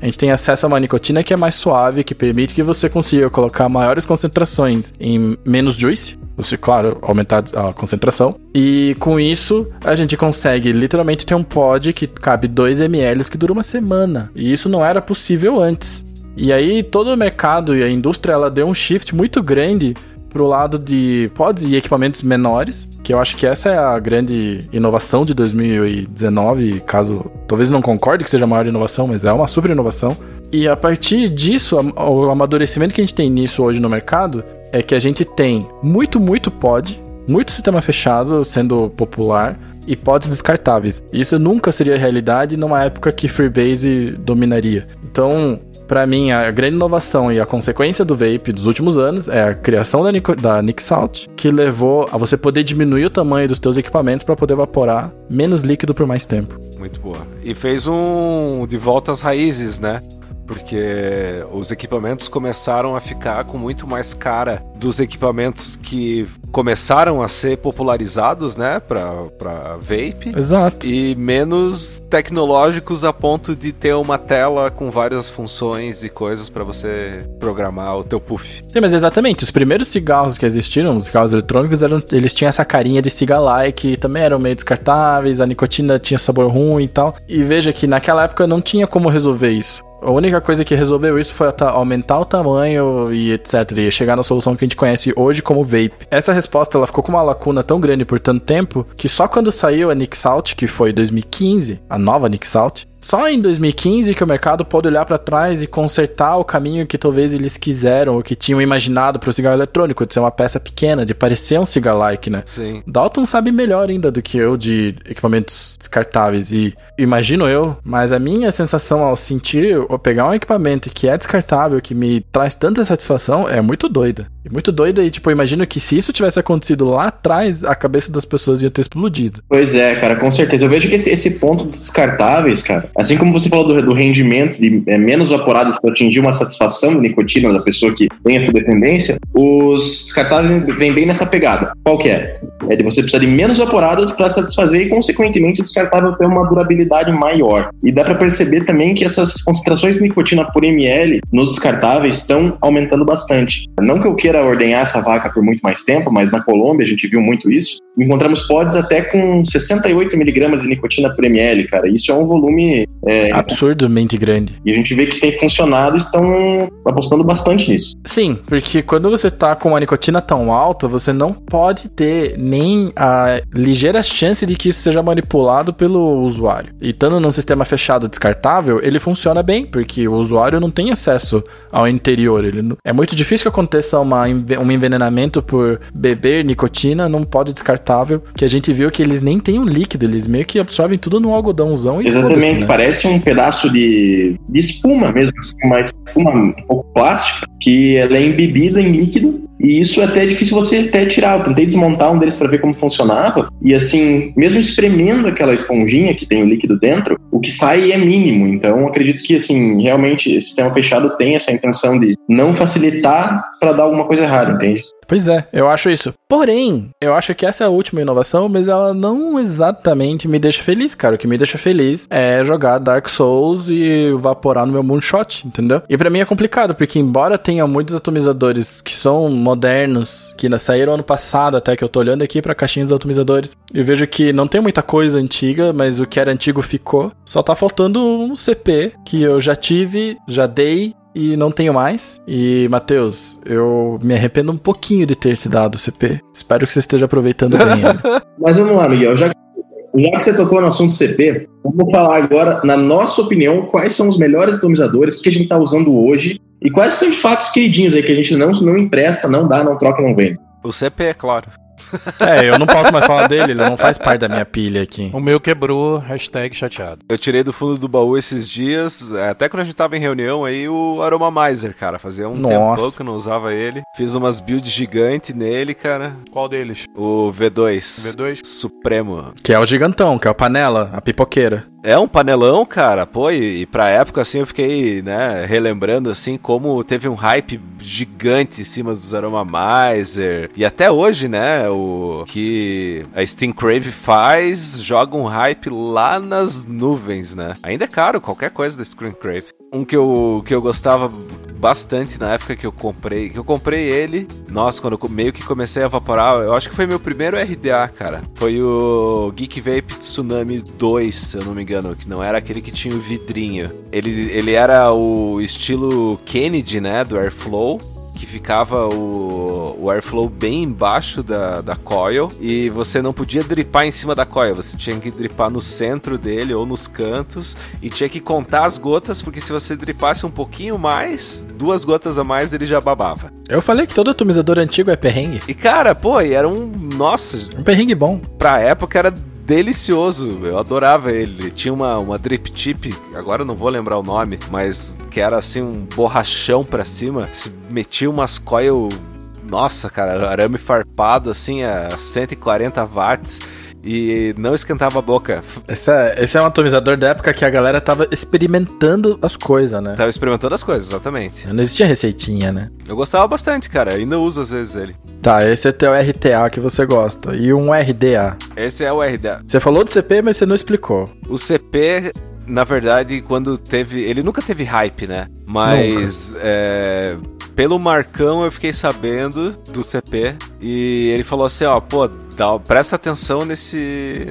a gente tem acesso a uma nicotina que é mais suave, que permite que você consiga colocar maiores concentrações em menos juice. Você, claro, aumentar a concentração. E com isso, a gente consegue literalmente ter um pod que cabe 2 ml que dura uma semana. E isso não era possível antes. E aí todo o mercado e a indústria ela deu um shift muito grande pro lado de pods e equipamentos menores, que eu acho que essa é a grande inovação de 2019, caso talvez não concorde que seja a maior inovação, mas é uma super inovação. E a partir disso, o amadurecimento que a gente tem nisso hoje no mercado é que a gente tem muito, muito pod, muito sistema fechado sendo popular, e pods descartáveis. Isso nunca seria realidade numa época que Freebase dominaria. Então, para mim, a grande inovação e a consequência do vape dos últimos anos é a criação da, Nico, da Nick Salt, que levou a você poder diminuir o tamanho dos seus equipamentos para poder evaporar menos líquido por mais tempo. Muito boa. E fez um de volta às raízes, né? Porque os equipamentos começaram a ficar com muito mais cara dos equipamentos que começaram a ser popularizados, né, para vape. Exato. E menos tecnológicos a ponto de ter uma tela com várias funções e coisas para você programar o teu puff. Sim, mas exatamente, os primeiros cigarros que existiram, os cigarros eletrônicos, eram, eles tinham essa carinha de cigar-like, também eram meio descartáveis, a nicotina tinha sabor ruim e tal. E veja que naquela época não tinha como resolver isso. A única coisa que resolveu isso foi aumentar o tamanho e etc. E chegar na solução que a gente conhece hoje como vape. Essa resposta ela ficou com uma lacuna tão grande por tanto tempo que só quando saiu a Nick Salt, que foi 2015, a nova Nick Salt, só em 2015 que o mercado pode olhar para trás e consertar o caminho que talvez eles quiseram ou que tinham imaginado para o cigarro eletrônico, de ser uma peça pequena, de parecer um cigar-like, né? Sim. Dalton sabe melhor ainda do que eu de equipamentos descartáveis e imagino eu, mas a minha sensação ao sentir, ou pegar um equipamento que é descartável, que me traz tanta satisfação, é muito doida. E muito doida e, tipo, eu imagino que se isso tivesse acontecido lá atrás, a cabeça das pessoas ia ter explodido. Pois é, cara, com certeza. Eu vejo que esse, esse ponto dos descartáveis, cara, Assim como você falou do, do rendimento de é, menos vaporadas para atingir uma satisfação de nicotina da pessoa que tem essa dependência, os descartáveis vêm bem nessa pegada. Qual que é? É de você precisar de menos vaporadas para satisfazer e, consequentemente, o descartável ter uma durabilidade maior. E dá para perceber também que essas concentrações de nicotina por ml nos descartáveis estão aumentando bastante. Não que eu queira ordenhar essa vaca por muito mais tempo, mas na Colômbia a gente viu muito isso. Encontramos pods até com 68 miligramas de nicotina por ml, cara. Isso é um volume é, absurdamente grande. E a gente vê que tem funcionado e estão apostando bastante nisso. Sim, porque quando você tá com uma nicotina tão alta, você não pode ter nem a ligeira chance de que isso seja manipulado pelo usuário. E estando num sistema fechado descartável, ele funciona bem, porque o usuário não tem acesso ao interior. Ele não... É muito difícil que aconteça uma, um envenenamento por beber nicotina num pod descartável, que a gente viu que eles nem têm um líquido, eles meio que absorvem tudo no algodãozão e Exatamente, né? parece um pedaço de, de espuma mesmo, assim, uma espuma um pouco plástica, que ela é embebida em líquido e isso é até difícil você até tirar. Eu tentei desmontar um deles para ver como funcionava. E assim, mesmo espremendo aquela esponjinha que tem o líquido dentro, o que sai é mínimo. Então, acredito que assim, realmente esse sistema fechado tem essa intenção de não facilitar para dar alguma coisa errada, entende? Pois é, eu acho isso. Porém, eu acho que essa é a última inovação, mas ela não exatamente me deixa feliz, cara. O que me deixa feliz é jogar Dark Souls e evaporar no meu Moonshot, entendeu? E para mim é complicado, porque embora tenha muitos atomizadores que são modernos, que saíram ano passado até que eu tô olhando aqui pra caixinha dos atomizadores, eu vejo que não tem muita coisa antiga, mas o que era antigo ficou. Só tá faltando um CP que eu já tive, já dei e não tenho mais. E, Matheus, eu me arrependo um pouquinho de ter te dado o CP. Espero que você esteja aproveitando bem ele. (laughs) Mas vamos lá, Miguel. Já, já que você tocou no assunto CP, vamos falar agora, na nossa opinião, quais são os melhores atomizadores que a gente está usando hoje e quais são os fatos queridinhos aí que a gente não, não empresta, não dá, não troca, não vende. O CP, é claro. É, eu não posso mais falar dele, ele não faz parte da minha pilha aqui. O meu quebrou, hashtag chateado. Eu tirei do fundo do baú esses dias, até quando a gente tava em reunião aí, o Aromamizer, cara. Fazia um Nossa. tempão que eu não usava ele. Fiz umas builds gigantes nele, cara. Qual deles? O V2. V2? Supremo. Que é o gigantão, que é o panela, a pipoqueira. É um panelão, cara, pô, e, e pra época, assim, eu fiquei, né, relembrando, assim, como teve um hype gigante em cima dos Aromamizer, e até hoje, né, o que a Steam Crave faz, joga um hype lá nas nuvens, né. Ainda é caro qualquer coisa da Steam Crave. Um que eu, que eu gostava bastante na época que eu comprei, que eu comprei ele, nossa, quando eu meio que comecei a evaporar, eu acho que foi meu primeiro RDA, cara. Foi o Geek Vape Tsunami 2, se eu não me engano, que não era aquele que tinha o vidrinho. Ele, ele era o estilo Kennedy, né, do Airflow, que ficava o, o airflow bem embaixo da, da coil e você não podia dripar em cima da coil, você tinha que dripar no centro dele ou nos cantos e tinha que contar as gotas, porque se você dripasse um pouquinho mais, duas gotas a mais ele já babava. Eu falei que todo atomizador antigo é perrengue. E cara, pô, e era um. Nossa, Um perrengue bom. pra época era delicioso. Eu adorava ele. Tinha uma, uma drip tip, agora eu não vou lembrar o nome, mas que era assim um borrachão pra cima. Se metia umas coil. Nossa, cara, arame farpado assim a 140 watts e não esquentava a boca. Essa, esse é um atomizador da época que a galera tava experimentando as coisas, né? Tava experimentando as coisas, exatamente. Não existia receitinha, né? Eu gostava bastante, cara. Ainda uso às vezes ele. Tá, esse é teu RTA que você gosta. E um RDA. Esse é o RDA. Você falou do CP, mas você não explicou. O CP, na verdade, quando teve. Ele nunca teve hype, né? Mas é, pelo Marcão eu fiquei sabendo do CP. E ele falou assim: ó, pô, dá, presta atenção nesse,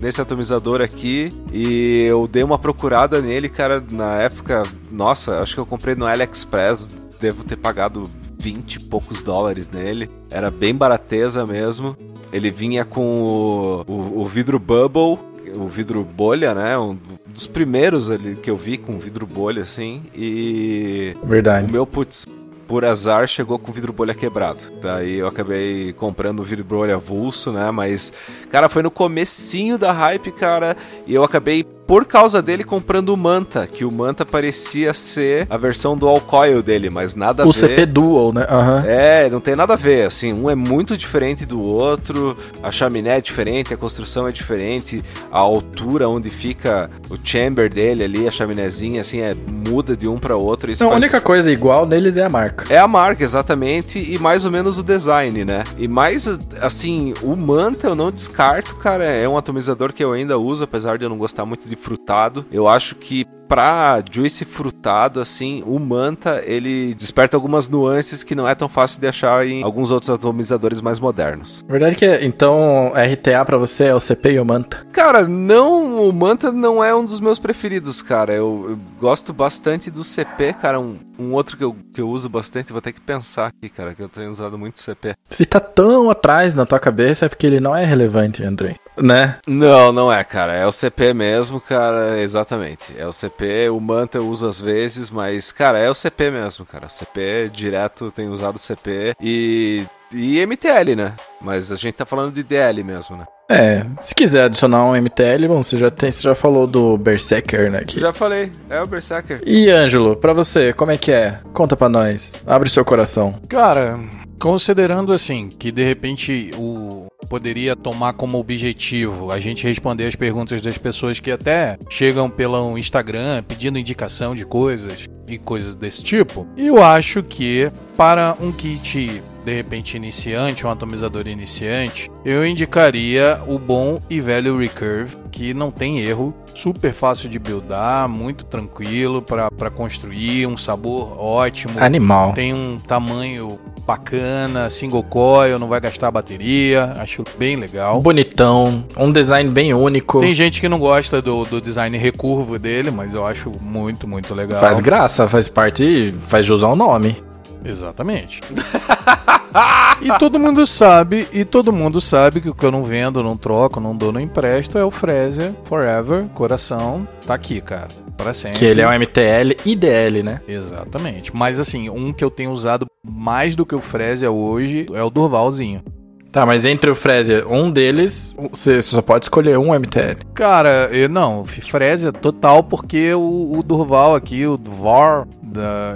nesse atomizador aqui. E eu dei uma procurada nele, cara, na época. Nossa, acho que eu comprei no AliExpress. Devo ter pagado 20 e poucos dólares nele. Era bem barateza mesmo. Ele vinha com o, o, o vidro bubble, o vidro bolha, né? Um dos primeiros ali que eu vi com vidro bolha, assim. E o Verdade. meu, putz, por azar, chegou com vidro bolha quebrado. Daí eu acabei comprando o vidro bolha avulso, né? Mas, cara, foi no comecinho da hype, cara. E eu acabei, por causa dele, comprando o Manta. Que o Manta parecia ser a versão do All Coil dele, mas nada a O ver. CP Dual, né? Aham. É, não tem nada a ver, assim, um é muito diferente do outro, a chaminé é diferente, a construção é diferente, a altura onde fica o chamber dele ali, a chaminézinha, assim, é, muda de um para outro. Isso Não, a faz- única coisa igual neles é a marca. é a marca, exatamente, e mais ou menos o design, né? E mais, assim, o Manta eu não descarto, cara, é um atomizador que eu ainda uso, apesar de eu não gostar muito de frutado. Eu acho que pra juice frutado, assim, o Manta, ele desperta algumas nuances que não é tão fácil de achar em alguns outros atomizadores mais modernos. Verdade que, então, RTA pra você é o CP e o Manta. Cara, não, o Manta não é um dos meus preferidos, cara. Eu, eu gosto bastante do CP, cara. Um, um outro que eu, que eu uso bastante, vou ter que pensar aqui, cara, que eu tenho usado muito CP. Se tá tão atrás na tua cabeça é porque ele não é relevante, André. Né? Não, não é, cara. É o CP mesmo, cara. Exatamente. É o CP. O Manta eu uso às vezes, mas, cara, é o CP mesmo, cara. CP direto, eu tenho usado CP e. E MTL, né? Mas a gente tá falando de DL mesmo, né? É, se quiser adicionar um MTL, bom, você já, tem, você já falou do Berserker, né? Que... Já falei, é o Berserker. E, Ângelo, pra você, como é que é? Conta pra nós. Abre seu coração. Cara, considerando assim que de repente o poderia tomar como objetivo a gente responder as perguntas das pessoas que até chegam pelo Instagram pedindo indicação de coisas e coisas desse tipo, eu acho que para um kit de repente iniciante, um atomizador iniciante, eu indicaria o bom e velho Recurve, que não tem erro, super fácil de buildar, muito tranquilo para construir, um sabor ótimo. Animal. Tem um tamanho bacana, single coil, não vai gastar bateria, acho bem legal. Bonitão, um design bem único. Tem gente que não gosta do, do design recurvo dele, mas eu acho muito, muito legal. Faz graça, faz parte, faz jus ao nome. Exatamente. (laughs) (laughs) e todo mundo sabe, e todo mundo sabe que o que eu não vendo, não troco, não dou, não empresto é o Fresia Forever, coração, tá aqui, cara. Para sempre. Que ele é um MTL IDL, né? Exatamente. Mas assim, um que eu tenho usado mais do que o Fresia hoje é o Durvalzinho. Tá, mas entre o Fresia, um deles, você só pode escolher um MTL. Cara, eu não, Fresia total, porque o, o Durval aqui, o Dvar,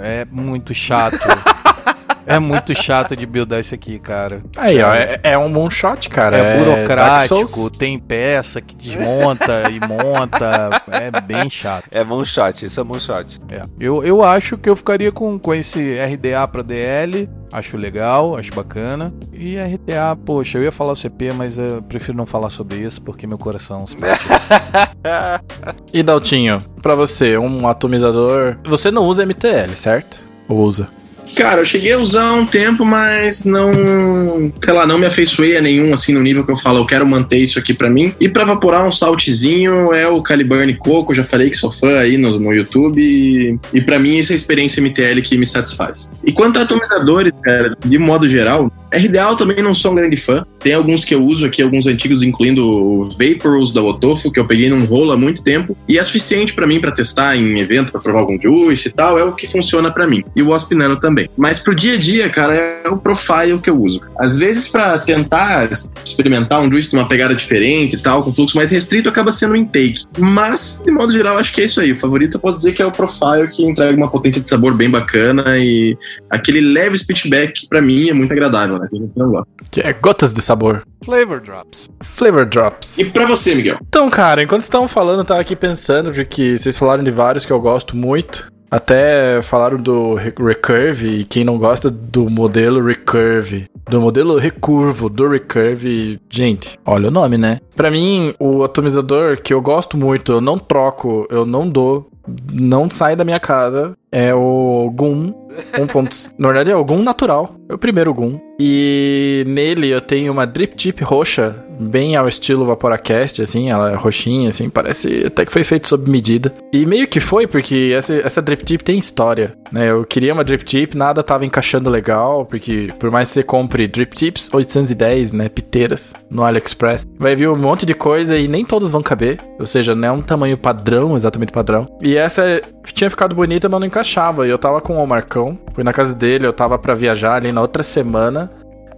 é muito chato. (laughs) É muito chato de buildar isso aqui, cara. Aí, ó, é, é um one shot, cara. É, burocrático, tem peça que desmonta e monta. É bem chato. É one shot, isso é one shot. É. Eu, eu acho que eu ficaria com, com esse RDA pra DL. Acho legal, acho bacana. E RTA, poxa, eu ia falar o CP, mas eu prefiro não falar sobre isso porque meu coração se (laughs) E Daltinho, pra você, um atomizador. Você não usa MTL, certo? Ou usa? Cara, eu cheguei a usar um tempo, mas não, sei lá, não me afeiçoei a nenhum, assim, no nível que eu falo, eu quero manter isso aqui para mim. E para evaporar um saltzinho é o Caliburn Coco, já falei que sou fã aí no, no YouTube. E, e para mim, isso é a experiência MTL que me satisfaz. E quanto a atomizadores, cara, de modo geral, RDA também não sou um grande fã. Tem alguns que eu uso aqui, alguns antigos, incluindo o Vaporous da Otofo, que eu peguei num rolo há muito tempo. E é suficiente para mim para testar em evento, para provar algum juice e tal. É o que funciona para mim. E o Wasp Nano também. Mas pro dia a dia, cara, é o profile que eu uso. Às vezes, para tentar experimentar um juice de uma pegada diferente e tal, com fluxo mais restrito, acaba sendo o intake. Mas, de modo geral, acho que é isso aí. O favorito eu posso dizer que é o profile que entrega uma potência de sabor bem bacana e aquele leve speechback para mim é muito agradável, né? Que é gotas de sabor. Flavor Drops. Flavor Drops. E pra você, Miguel? Então, cara, enquanto vocês estavam falando, eu tava aqui pensando, porque vocês falaram de vários que eu gosto muito. Até falaram do Recurve, e quem não gosta do modelo Recurve, do modelo recurvo do Recurve, gente, olha o nome, né? Pra mim, o atomizador que eu gosto muito, eu não troco, eu não dou, não sai da minha casa, é o Goon. Um ponto. (laughs) Na verdade, é o Goon natural. É o primeiro Goon. E nele eu tenho uma drip tip roxa, bem ao estilo Vaporacast, assim, ela é roxinha, assim, parece até que foi feito sob medida. E meio que foi, porque essa, essa drip tip tem história, né? Eu queria uma drip tip, nada tava encaixando legal, porque por mais que você compre drip tips 810, né, piteiras, no AliExpress, vai vir um monte de coisa e nem todas vão caber, ou seja, não é um tamanho padrão, exatamente padrão. E essa tinha ficado bonita, mas não encaixava. E eu tava com o Marcão, fui na casa dele, eu tava para viajar ali na outra semana.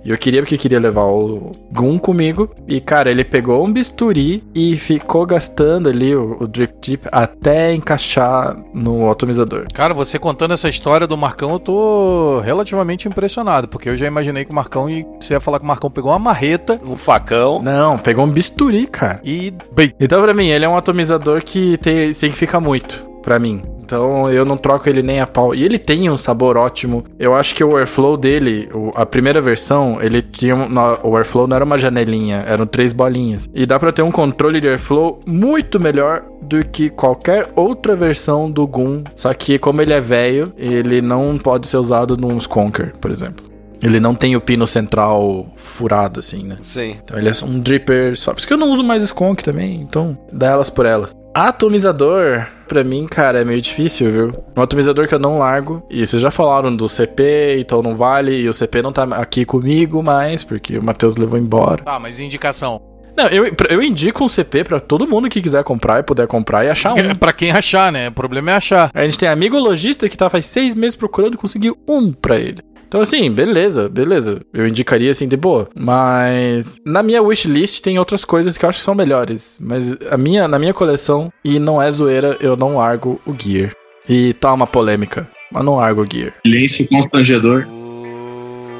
E eu queria porque queria levar o Gun comigo. E, cara, ele pegou um bisturi e ficou gastando ali o, o drip tip até encaixar no atomizador. Cara, você contando essa história do Marcão, eu tô relativamente impressionado. Porque eu já imaginei que o Marcão e você ia falar que o Marcão pegou uma marreta. Um facão. Não, pegou um bisturi, cara. E, bem. Então, pra mim, ele é um atomizador que tem, tem que ficar muito. Pra mim. Então eu não troco ele nem a pau. E ele tem um sabor ótimo. Eu acho que o airflow dele, a primeira versão, ele tinha. O airflow não era uma janelinha, eram três bolinhas. E dá pra ter um controle de airflow muito melhor do que qualquer outra versão do Goon. Só que, como ele é velho, ele não pode ser usado num Skonker, por exemplo. Ele não tem o pino central furado, assim, né? Sim. Então ele é um dripper só. Por isso que eu não uso mais Skunk também, então dá elas por elas. Atomizador, pra mim, cara, é meio difícil, viu? Um atomizador que eu não largo. E vocês já falaram do CP, então não vale. E o CP não tá aqui comigo mais, porque o Matheus levou embora. Ah, mas indicação. Não, eu, eu indico um CP pra todo mundo que quiser comprar e puder comprar e achar um. (laughs) pra quem achar, né? O problema é achar. A gente tem amigo lojista que tá faz seis meses procurando e conseguiu um pra ele. Então, assim, beleza, beleza. Eu indicaria assim de boa. Mas na minha wishlist tem outras coisas que eu acho que são melhores. Mas a minha, na minha coleção, e não é zoeira, eu não largo o Gear. E tá uma polêmica, mas não largo o Gear. Silêncio constrangedor.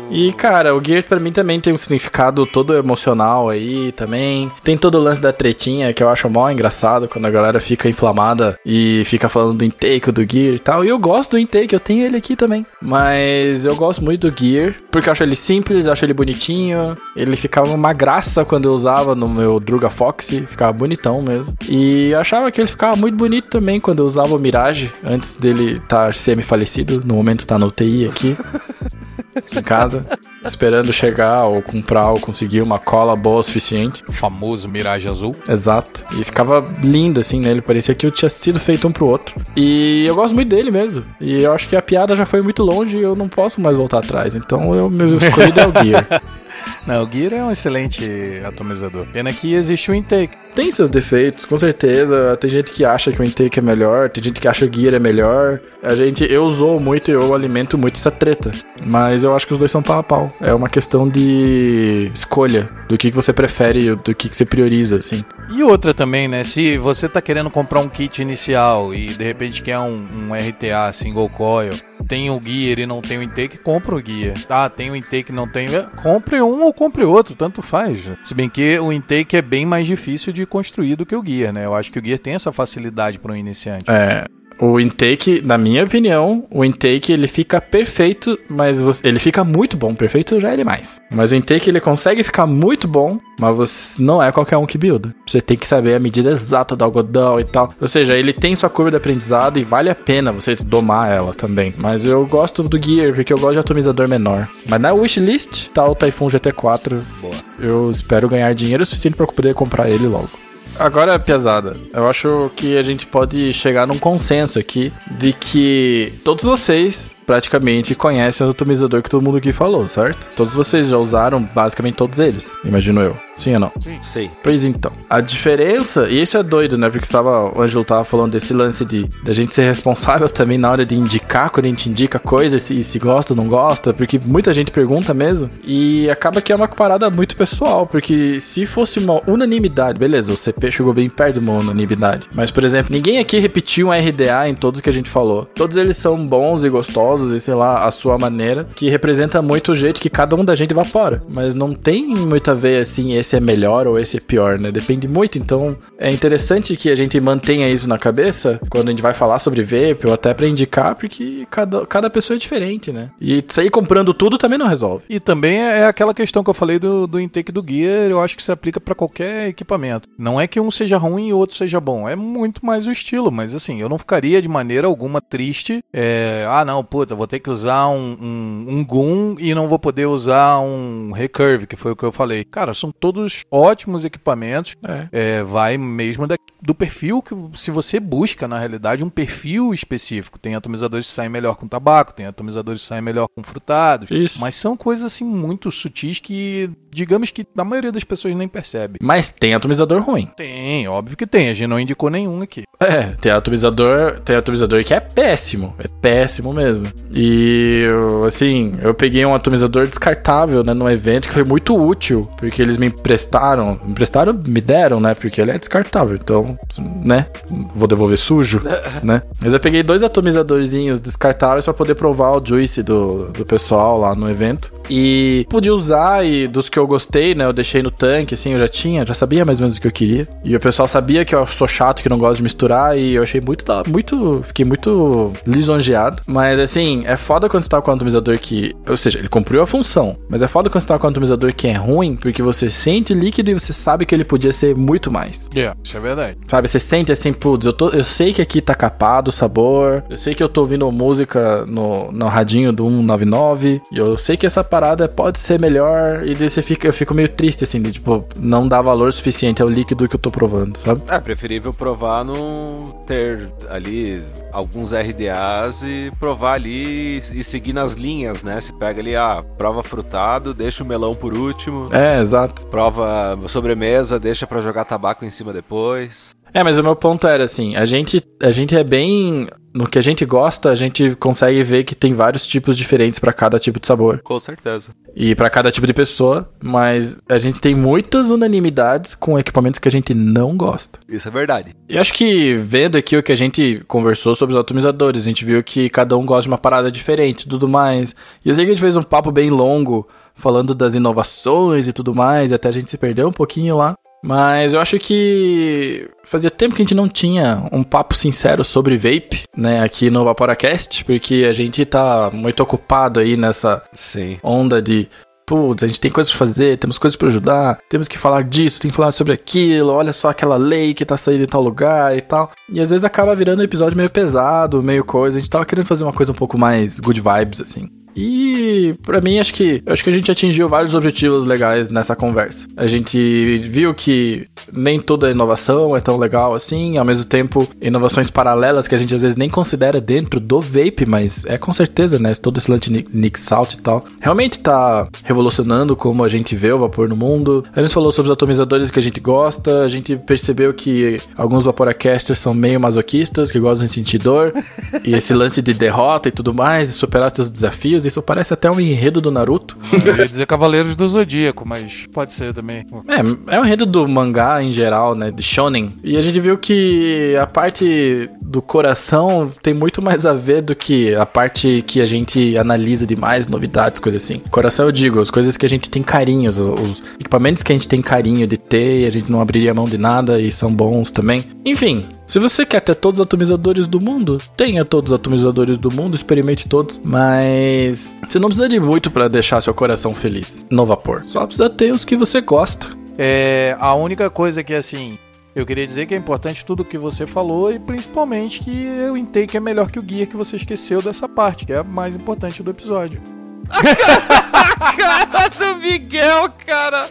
E, cara, o Gear pra mim também tem um significado todo emocional aí também. Tem todo o lance da tretinha que eu acho mó engraçado quando a galera fica inflamada e fica falando do intake do Gear e tal. E eu gosto do intake, eu tenho ele aqui também. Mas eu gosto muito do Gear, porque eu acho ele simples, acho ele bonitinho. Ele ficava uma graça quando eu usava no meu Druga Fox, ficava bonitão mesmo. E eu achava que ele ficava muito bonito também quando eu usava o Mirage, antes dele estar tá semi-falecido. No momento tá no UTI aqui. (laughs) em casa, esperando chegar ou comprar ou conseguir uma cola boa o suficiente. O famoso Mirage Azul. Exato. E ficava lindo assim nele, parecia que eu tinha sido feito um pro outro. E eu gosto muito dele mesmo. E eu acho que a piada já foi muito longe e eu não posso mais voltar atrás. Então eu, meu escolhido é o Gear. (laughs) Não, o Gear é um excelente atomizador. Pena que existe o intake. Tem seus defeitos, com certeza. Tem gente que acha que o intake é melhor, tem gente que acha que o Gear é melhor. A gente, eu usou muito e eu alimento muito essa treta. Mas eu acho que os dois são pau a pau. É uma questão de escolha, do que, que você prefere, do que, que você prioriza, assim. E outra também, né? Se você tá querendo comprar um kit inicial e de repente quer um, um RTA single coil, tem o Gear e não tem o intake, compra o Gear. Ah, tem o intake e não tem. É, compre um ou compre outro, tanto faz. Se bem que o intake é bem mais difícil de construir do que o Gear, né? Eu acho que o Gear tem essa facilidade para um iniciante. É, o intake, na minha opinião, o intake ele fica perfeito, mas você, ele fica muito bom. Perfeito já é demais. Mas o intake ele consegue ficar muito bom, mas você, não é qualquer um que builda. Você tem que saber a medida exata do algodão e tal. Ou seja, ele tem sua curva de aprendizado e vale a pena você domar ela também. Mas eu gosto do Gear porque eu gosto de atomizador menor. Mas na wishlist tá o Typhoon GT4. Boa. Eu espero ganhar dinheiro suficiente para poder comprar ele logo. Agora, pesada, eu acho que a gente pode chegar num consenso aqui de que todos vocês praticamente conhecem o atomizador que todo mundo aqui falou, certo? Todos vocês já usaram basicamente todos eles, imagino eu. Sim ou não? Sim. Sei. Pois então. A diferença, e isso é doido, né? Porque estava, o Ângelo tava falando desse lance de da gente ser responsável (laughs) também na hora de indicar, quando a gente indica coisas, se, se gosta ou não gosta, porque muita gente pergunta mesmo. E acaba que é uma parada muito pessoal, porque se fosse uma unanimidade, beleza, o CP chegou bem perto de uma unanimidade. Mas, por exemplo, ninguém aqui repetiu um RDA em todos que a gente falou. Todos eles são bons e gostosos e sei lá, a sua maneira, que representa muito o jeito que cada um da gente evapora. Mas não tem muito a ver assim, esse é melhor ou esse é pior, né? Depende muito. Então é interessante que a gente mantenha isso na cabeça quando a gente vai falar sobre vape ou até pra indicar, porque cada, cada pessoa é diferente, né? E sair comprando tudo também não resolve. E também é aquela questão que eu falei do, do intake do gear, eu acho que se aplica para qualquer equipamento. Não é que um seja ruim e o outro seja bom, é muito mais o estilo, mas assim, eu não ficaria de maneira alguma triste. É, ah, não, pô, puta, vou ter que usar um, um, um Goon e não vou poder usar um Recurve, que foi o que eu falei. Cara, são todos ótimos equipamentos. É. É, vai mesmo da, do perfil que, se você busca, na realidade, um perfil específico. Tem atomizadores que saem melhor com tabaco, tem atomizadores que saem melhor com frutados. Isso. Mas são coisas assim muito sutis que, digamos que a maioria das pessoas nem percebe. Mas tem atomizador ruim. Tem, óbvio que tem. A gente não indicou nenhum aqui. É, tem atomizador, tem atomizador que é péssimo. É péssimo mesmo. E, assim, eu peguei um atomizador descartável, né, num evento que foi muito útil, porque eles me emprestaram, me emprestaram, me deram, né, porque ele é descartável, então, né, vou devolver sujo, (laughs) né. Mas eu peguei dois atomizadorzinhos descartáveis para poder provar o juice do, do pessoal lá no evento. E pude usar, e dos que eu gostei, né, eu deixei no tanque, assim, eu já tinha, já sabia mais ou menos o que eu queria. E o pessoal sabia que eu sou chato, que não gosto de misturar, e eu achei muito, muito, fiquei muito lisonjeado. Mas, assim, assim, é foda quando você tá com um atomizador que. Ou seja, ele cumpriu a função. Mas é foda quando você tá com um atomizador que é ruim, porque você sente o líquido e você sabe que ele podia ser muito mais. É, yeah, isso é verdade. Sabe, você sente assim, putz, eu, tô, eu sei que aqui tá capado o sabor. Eu sei que eu tô ouvindo música no, no radinho do 199. E eu sei que essa parada pode ser melhor. E daí você fica, eu fico meio triste, assim, de tipo, não dar valor suficiente ao líquido que eu tô provando, sabe? É preferível provar no ter ali alguns RDAs e provar ali e, seguir nas linhas, né? Se pega ali, ah, prova frutado, deixa o melão por último. É, exato. Prova sobremesa, deixa para jogar tabaco em cima depois. É, mas o meu ponto era assim, a gente, a gente é bem no que a gente gosta, a gente consegue ver que tem vários tipos diferentes para cada tipo de sabor Com certeza. e para cada tipo de pessoa, mas a gente tem muitas unanimidades com equipamentos que a gente não gosta. Isso é verdade. E acho que vendo aqui o que a gente conversou sobre os atomizadores, a gente viu que cada um gosta de uma parada diferente e tudo mais. E eu sei que a gente fez um papo bem longo falando das inovações e tudo mais, até a gente se perdeu um pouquinho lá. Mas eu acho que fazia tempo que a gente não tinha um papo sincero sobre vape, né, aqui no Vaporacast, porque a gente tá muito ocupado aí nessa Sim. onda de putz, a gente tem coisas pra fazer, temos coisas pra ajudar, temos que falar disso, tem que falar sobre aquilo, olha só aquela lei que tá saindo em tal lugar e tal. E às vezes acaba virando um episódio meio pesado, meio coisa. A gente tava querendo fazer uma coisa um pouco mais good vibes, assim. E pra mim acho que acho que a gente atingiu vários objetivos legais nessa conversa. A gente viu que nem toda inovação é tão legal assim, ao mesmo tempo inovações paralelas que a gente às vezes nem considera dentro do vape, mas é com certeza, né? Todo esse lance Nick Salt e tal, realmente tá revolucionando como a gente vê o vapor no mundo. A gente falou sobre os atomizadores que a gente gosta, a gente percebeu que alguns vaporacasters são meio masoquistas, que gostam de sentir dor, (laughs) e esse lance de derrota e tudo mais, e superar seus desafios, isso parece até um enredo do Naruto. Eu ia dizer Cavaleiros do Zodíaco, mas pode ser também. É, é um enredo do mangá em geral, né? De shonen. E a gente viu que a parte do coração tem muito mais a ver do que a parte que a gente analisa demais, novidades, coisas assim. Coração eu digo, as coisas que a gente tem carinho, os, os equipamentos que a gente tem carinho de ter e a gente não abriria mão de nada e são bons também. Enfim, se você quer ter todos os atomizadores do mundo, tenha todos os atomizadores do mundo, experimente todos, mas você não precisa de muito pra deixar seu coração feliz no vapor. Só precisa ter os que você gosta. É, a única coisa que, assim, eu queria dizer que é importante tudo o que você falou e principalmente que eu entendo que é melhor que o guia que você esqueceu dessa parte, que é a mais importante do episódio. (laughs) cara do Miguel, cara!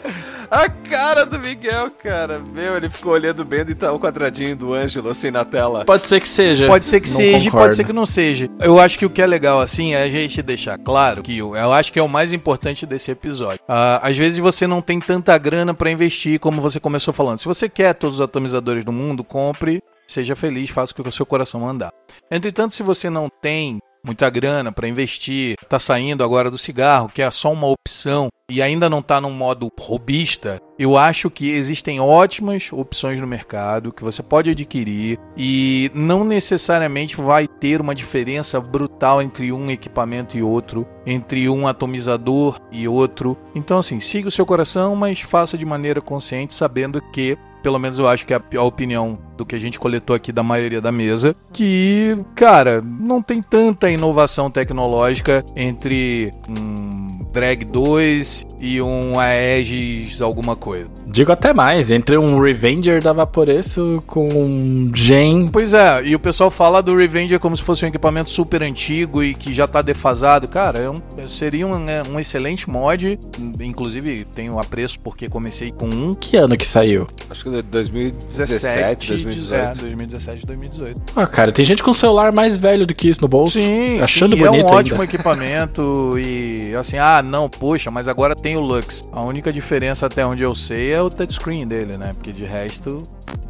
A cara do Miguel, cara. Meu, ele ficou olhando bem e tá o quadradinho do Ângelo assim na tela. Pode ser que seja. Pode ser que Não seja, concordo. pode ser que não seja. Eu acho que o que é legal, assim, é a gente deixar claro que eu, eu acho que é o mais importante desse episódio. Ah, às vezes você não tem tanta grana pra investir, como você começou falando. Se você quer todos os atomizadores do mundo, compre, seja feliz, faça o que o seu coração mandar. Entretanto, se você não tem muita grana pra investir, tá saindo agora do cigarro, que é só uma opção e ainda não tá num modo robista, eu acho que existem ótimas opções no mercado que você pode adquirir e não necessariamente vai ter uma diferença brutal entre um equipamento e outro, entre um atomizador e outro. Então assim, siga o seu coração, mas faça de maneira consciente, sabendo que pelo menos eu acho que é a, opinião do que a gente coletou aqui da maioria da mesa, que, cara, não tem tanta inovação tecnológica entre um Drag 2 e um Aegis alguma coisa. Digo até mais, entre um Revenger da Vaporeço com um Gen. Pois é, e o pessoal fala do Revenger como se fosse um equipamento super antigo e que já tá defasado. Cara, é um- seria um, é, um excelente mod. Inclusive, tenho apreço porque comecei com um. Que ano que saiu? Acho que 2017, 2018. É, 2017, 2018. Ah, cara, tem gente com celular mais velho do que isso no bolso. Sim, achando sim, bonito é um ainda. ótimo equipamento e assim, ah, não, poxa, mas agora tem o Lux. A única diferença até onde eu sei é o touchscreen dele, né? Porque de resto,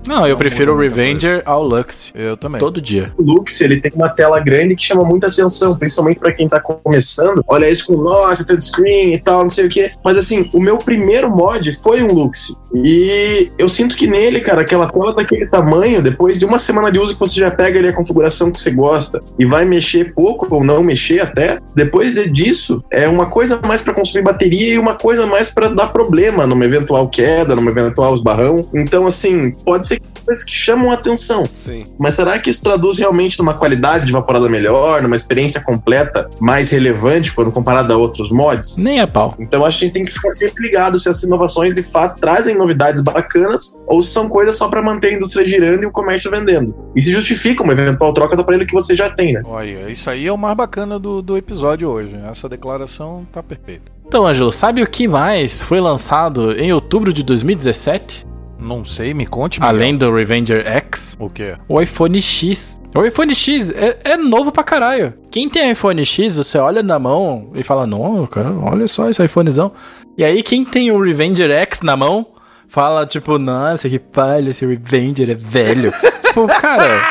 Não, eu Não prefiro o Revenger ao Lux. eu também. Todo dia. O Lux, ele tem uma tela grande que chama muita atenção, principalmente pra quem tá começando. Olha isso com, nossa, touchscreen e tal, não sei o quê. Mas assim, o meu primeiro mod foi um Lux. E eu sinto que nele, cara, aquela tela daquele tamanho, depois de uma semana de uso que você já pega ali a configuração que você gosta e vai mexer pouco ou não mexer até, depois de- disso, é uma coisa mais pra consumir bateria e uma coisa mais pra dar problema numa eventual queda, numa eventual esbarrão. Então, assim, pode ser coisas que chamam a atenção. Sim. Mas será que isso traduz realmente numa qualidade de vaporada melhor, numa experiência completa mais relevante quando comparado a outros mods? Nem a pau. Então acho que a gente tem que ficar sempre ligado se as inovações de fato trazem novidades bacanas ou se são coisas só para manter a indústria girando e o comércio vendendo. E se justifica uma eventual troca do aparelho que você já tem, né? Olha, isso aí é o mais bacana do, do episódio hoje. Essa declaração tá perfeita. Então, Ângelo, sabe o que mais foi lançado em outubro de 2017? Não sei, me conte. Miguel. Além do Revenger X? O quê? O iPhone X. O iPhone X é, é novo pra caralho. Quem tem iPhone X, você olha na mão e fala, não, cara, olha só esse iPhonezão. E aí, quem tem o Revenger X na mão, fala, tipo, nossa, que palha, esse Revenger é velho. (laughs) tipo, cara.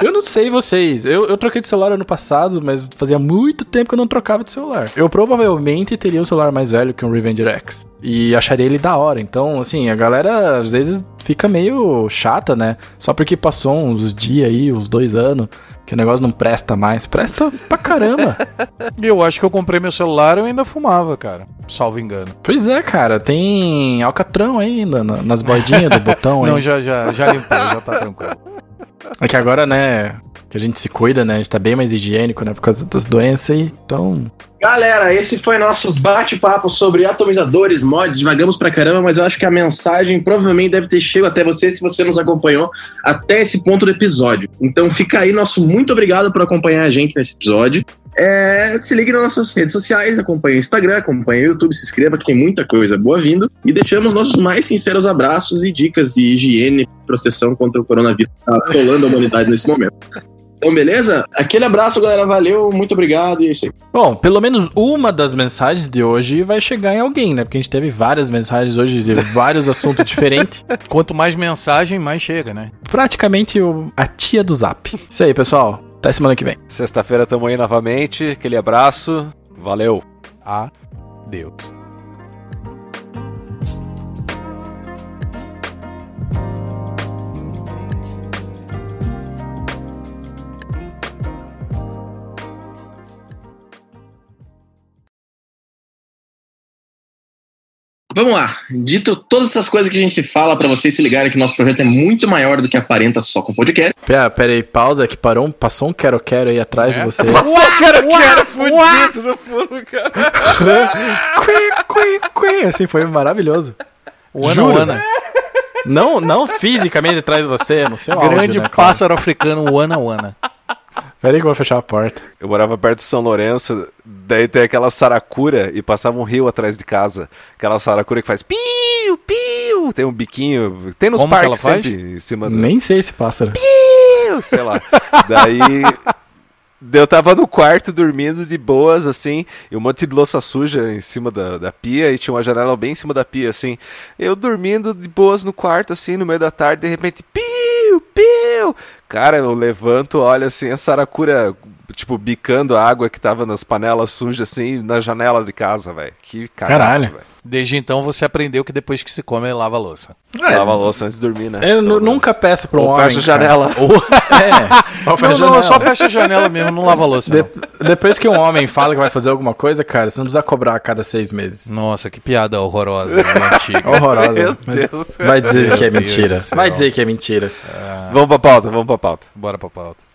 Eu não sei vocês. Eu, eu troquei de celular ano passado, mas fazia muito tempo que eu não trocava de celular. Eu provavelmente teria um celular mais velho que um Revenger X. E acharia ele da hora. Então, assim, a galera às vezes fica meio chata, né? Só porque passou uns dias aí, uns dois anos, que o negócio não presta mais. Presta pra caramba. E (laughs) eu acho que eu comprei meu celular e eu ainda fumava, cara. Salvo engano. pois é, cara. Tem alcatrão ainda na- nas bordinhas do botão aí. (laughs) Não, já, já, já limpou, já tá tranquilo. (laughs) É que agora, né, que a gente se cuida, né? A gente tá bem mais higiênico, né? Por causa das doenças aí. Então, Galera, esse foi nosso bate-papo sobre atomizadores, mods. Divagamos pra caramba, mas eu acho que a mensagem provavelmente deve ter chegado até você se você nos acompanhou até esse ponto do episódio. Então fica aí nosso muito obrigado por acompanhar a gente nesse episódio. É, se ligue nas nossas redes sociais, acompanhe o Instagram, acompanhe o YouTube, se inscreva que tem muita coisa boa vindo. E deixamos nossos mais sinceros abraços e dicas de higiene e proteção contra o coronavírus que tá atolando a humanidade nesse momento. Então, beleza? Aquele abraço, galera. Valeu, muito obrigado e é isso aí. bom, pelo menos uma das mensagens de hoje vai chegar em alguém, né? Porque a gente teve várias mensagens hoje de vários (laughs) assuntos diferentes. Quanto mais mensagem, mais chega, né? Praticamente o- a tia do Zap. Isso aí, pessoal. Até semana que vem. Sexta-feira tamo aí novamente. Aquele abraço. Valeu. Adeus. Vamos lá. Dito todas essas coisas que a gente fala pra vocês se ligarem que nosso projeto é muito maior do que aparenta só com podcast. Pera, pera aí, pausa que parou, um- passou um quero-quero aí atrás É? de você. Quero fudido no fundo, cara. Quen, quen, quen. Assim, foi maravilhoso. O Ana. Não, não fisicamente atrás de você, no seu áudio, Grande né, claro. pássaro africano, o Ana Ana. Pera aí que eu vou fechar a porta. Eu morava perto de São Lourenço, daí tem aquela saracura e passava um rio atrás de casa. Aquela saracura que faz piu, piu, tem um biquinho, tem nos Como que ela parques faz? sempre em cima do Nem sei esse pássaro. piu, sei lá. Daí daí eu tava no quarto dormindo de boas, assim, e um monte de louça suja em cima da, da pia, e tinha uma janela bem em cima da pia, assim. Eu dormindo de boas no quarto, assim, no meio da tarde, de repente, piu, piu. Cara, eu levanto, olho assim, a saracura, tipo, bicando a água que tava nas panelas sujas, assim, na janela de casa, velho. Que cagaço, Caralho. velho. Desde então você aprendeu que depois que se come, lava a louça. Lava a louça antes de dormir, né? Eu Pelo nu- menos. nunca peço pra um Ou homem. fecha a janela. (laughs) É, ou fecha Não, a não, janela. só fecha a janela mesmo, não lava a louça. De- não. depois que um homem fala que vai fazer alguma coisa, cara, você não precisa cobrar a cada seis meses. Nossa, que piada horrorosa, né, (laughs) antiga. Horrorosa. Meu mas Deus. Vai dizer que é mentira. Vai dizer que é mentira. Vamos pra pauta, vamos pra pauta. Bora pra pauta.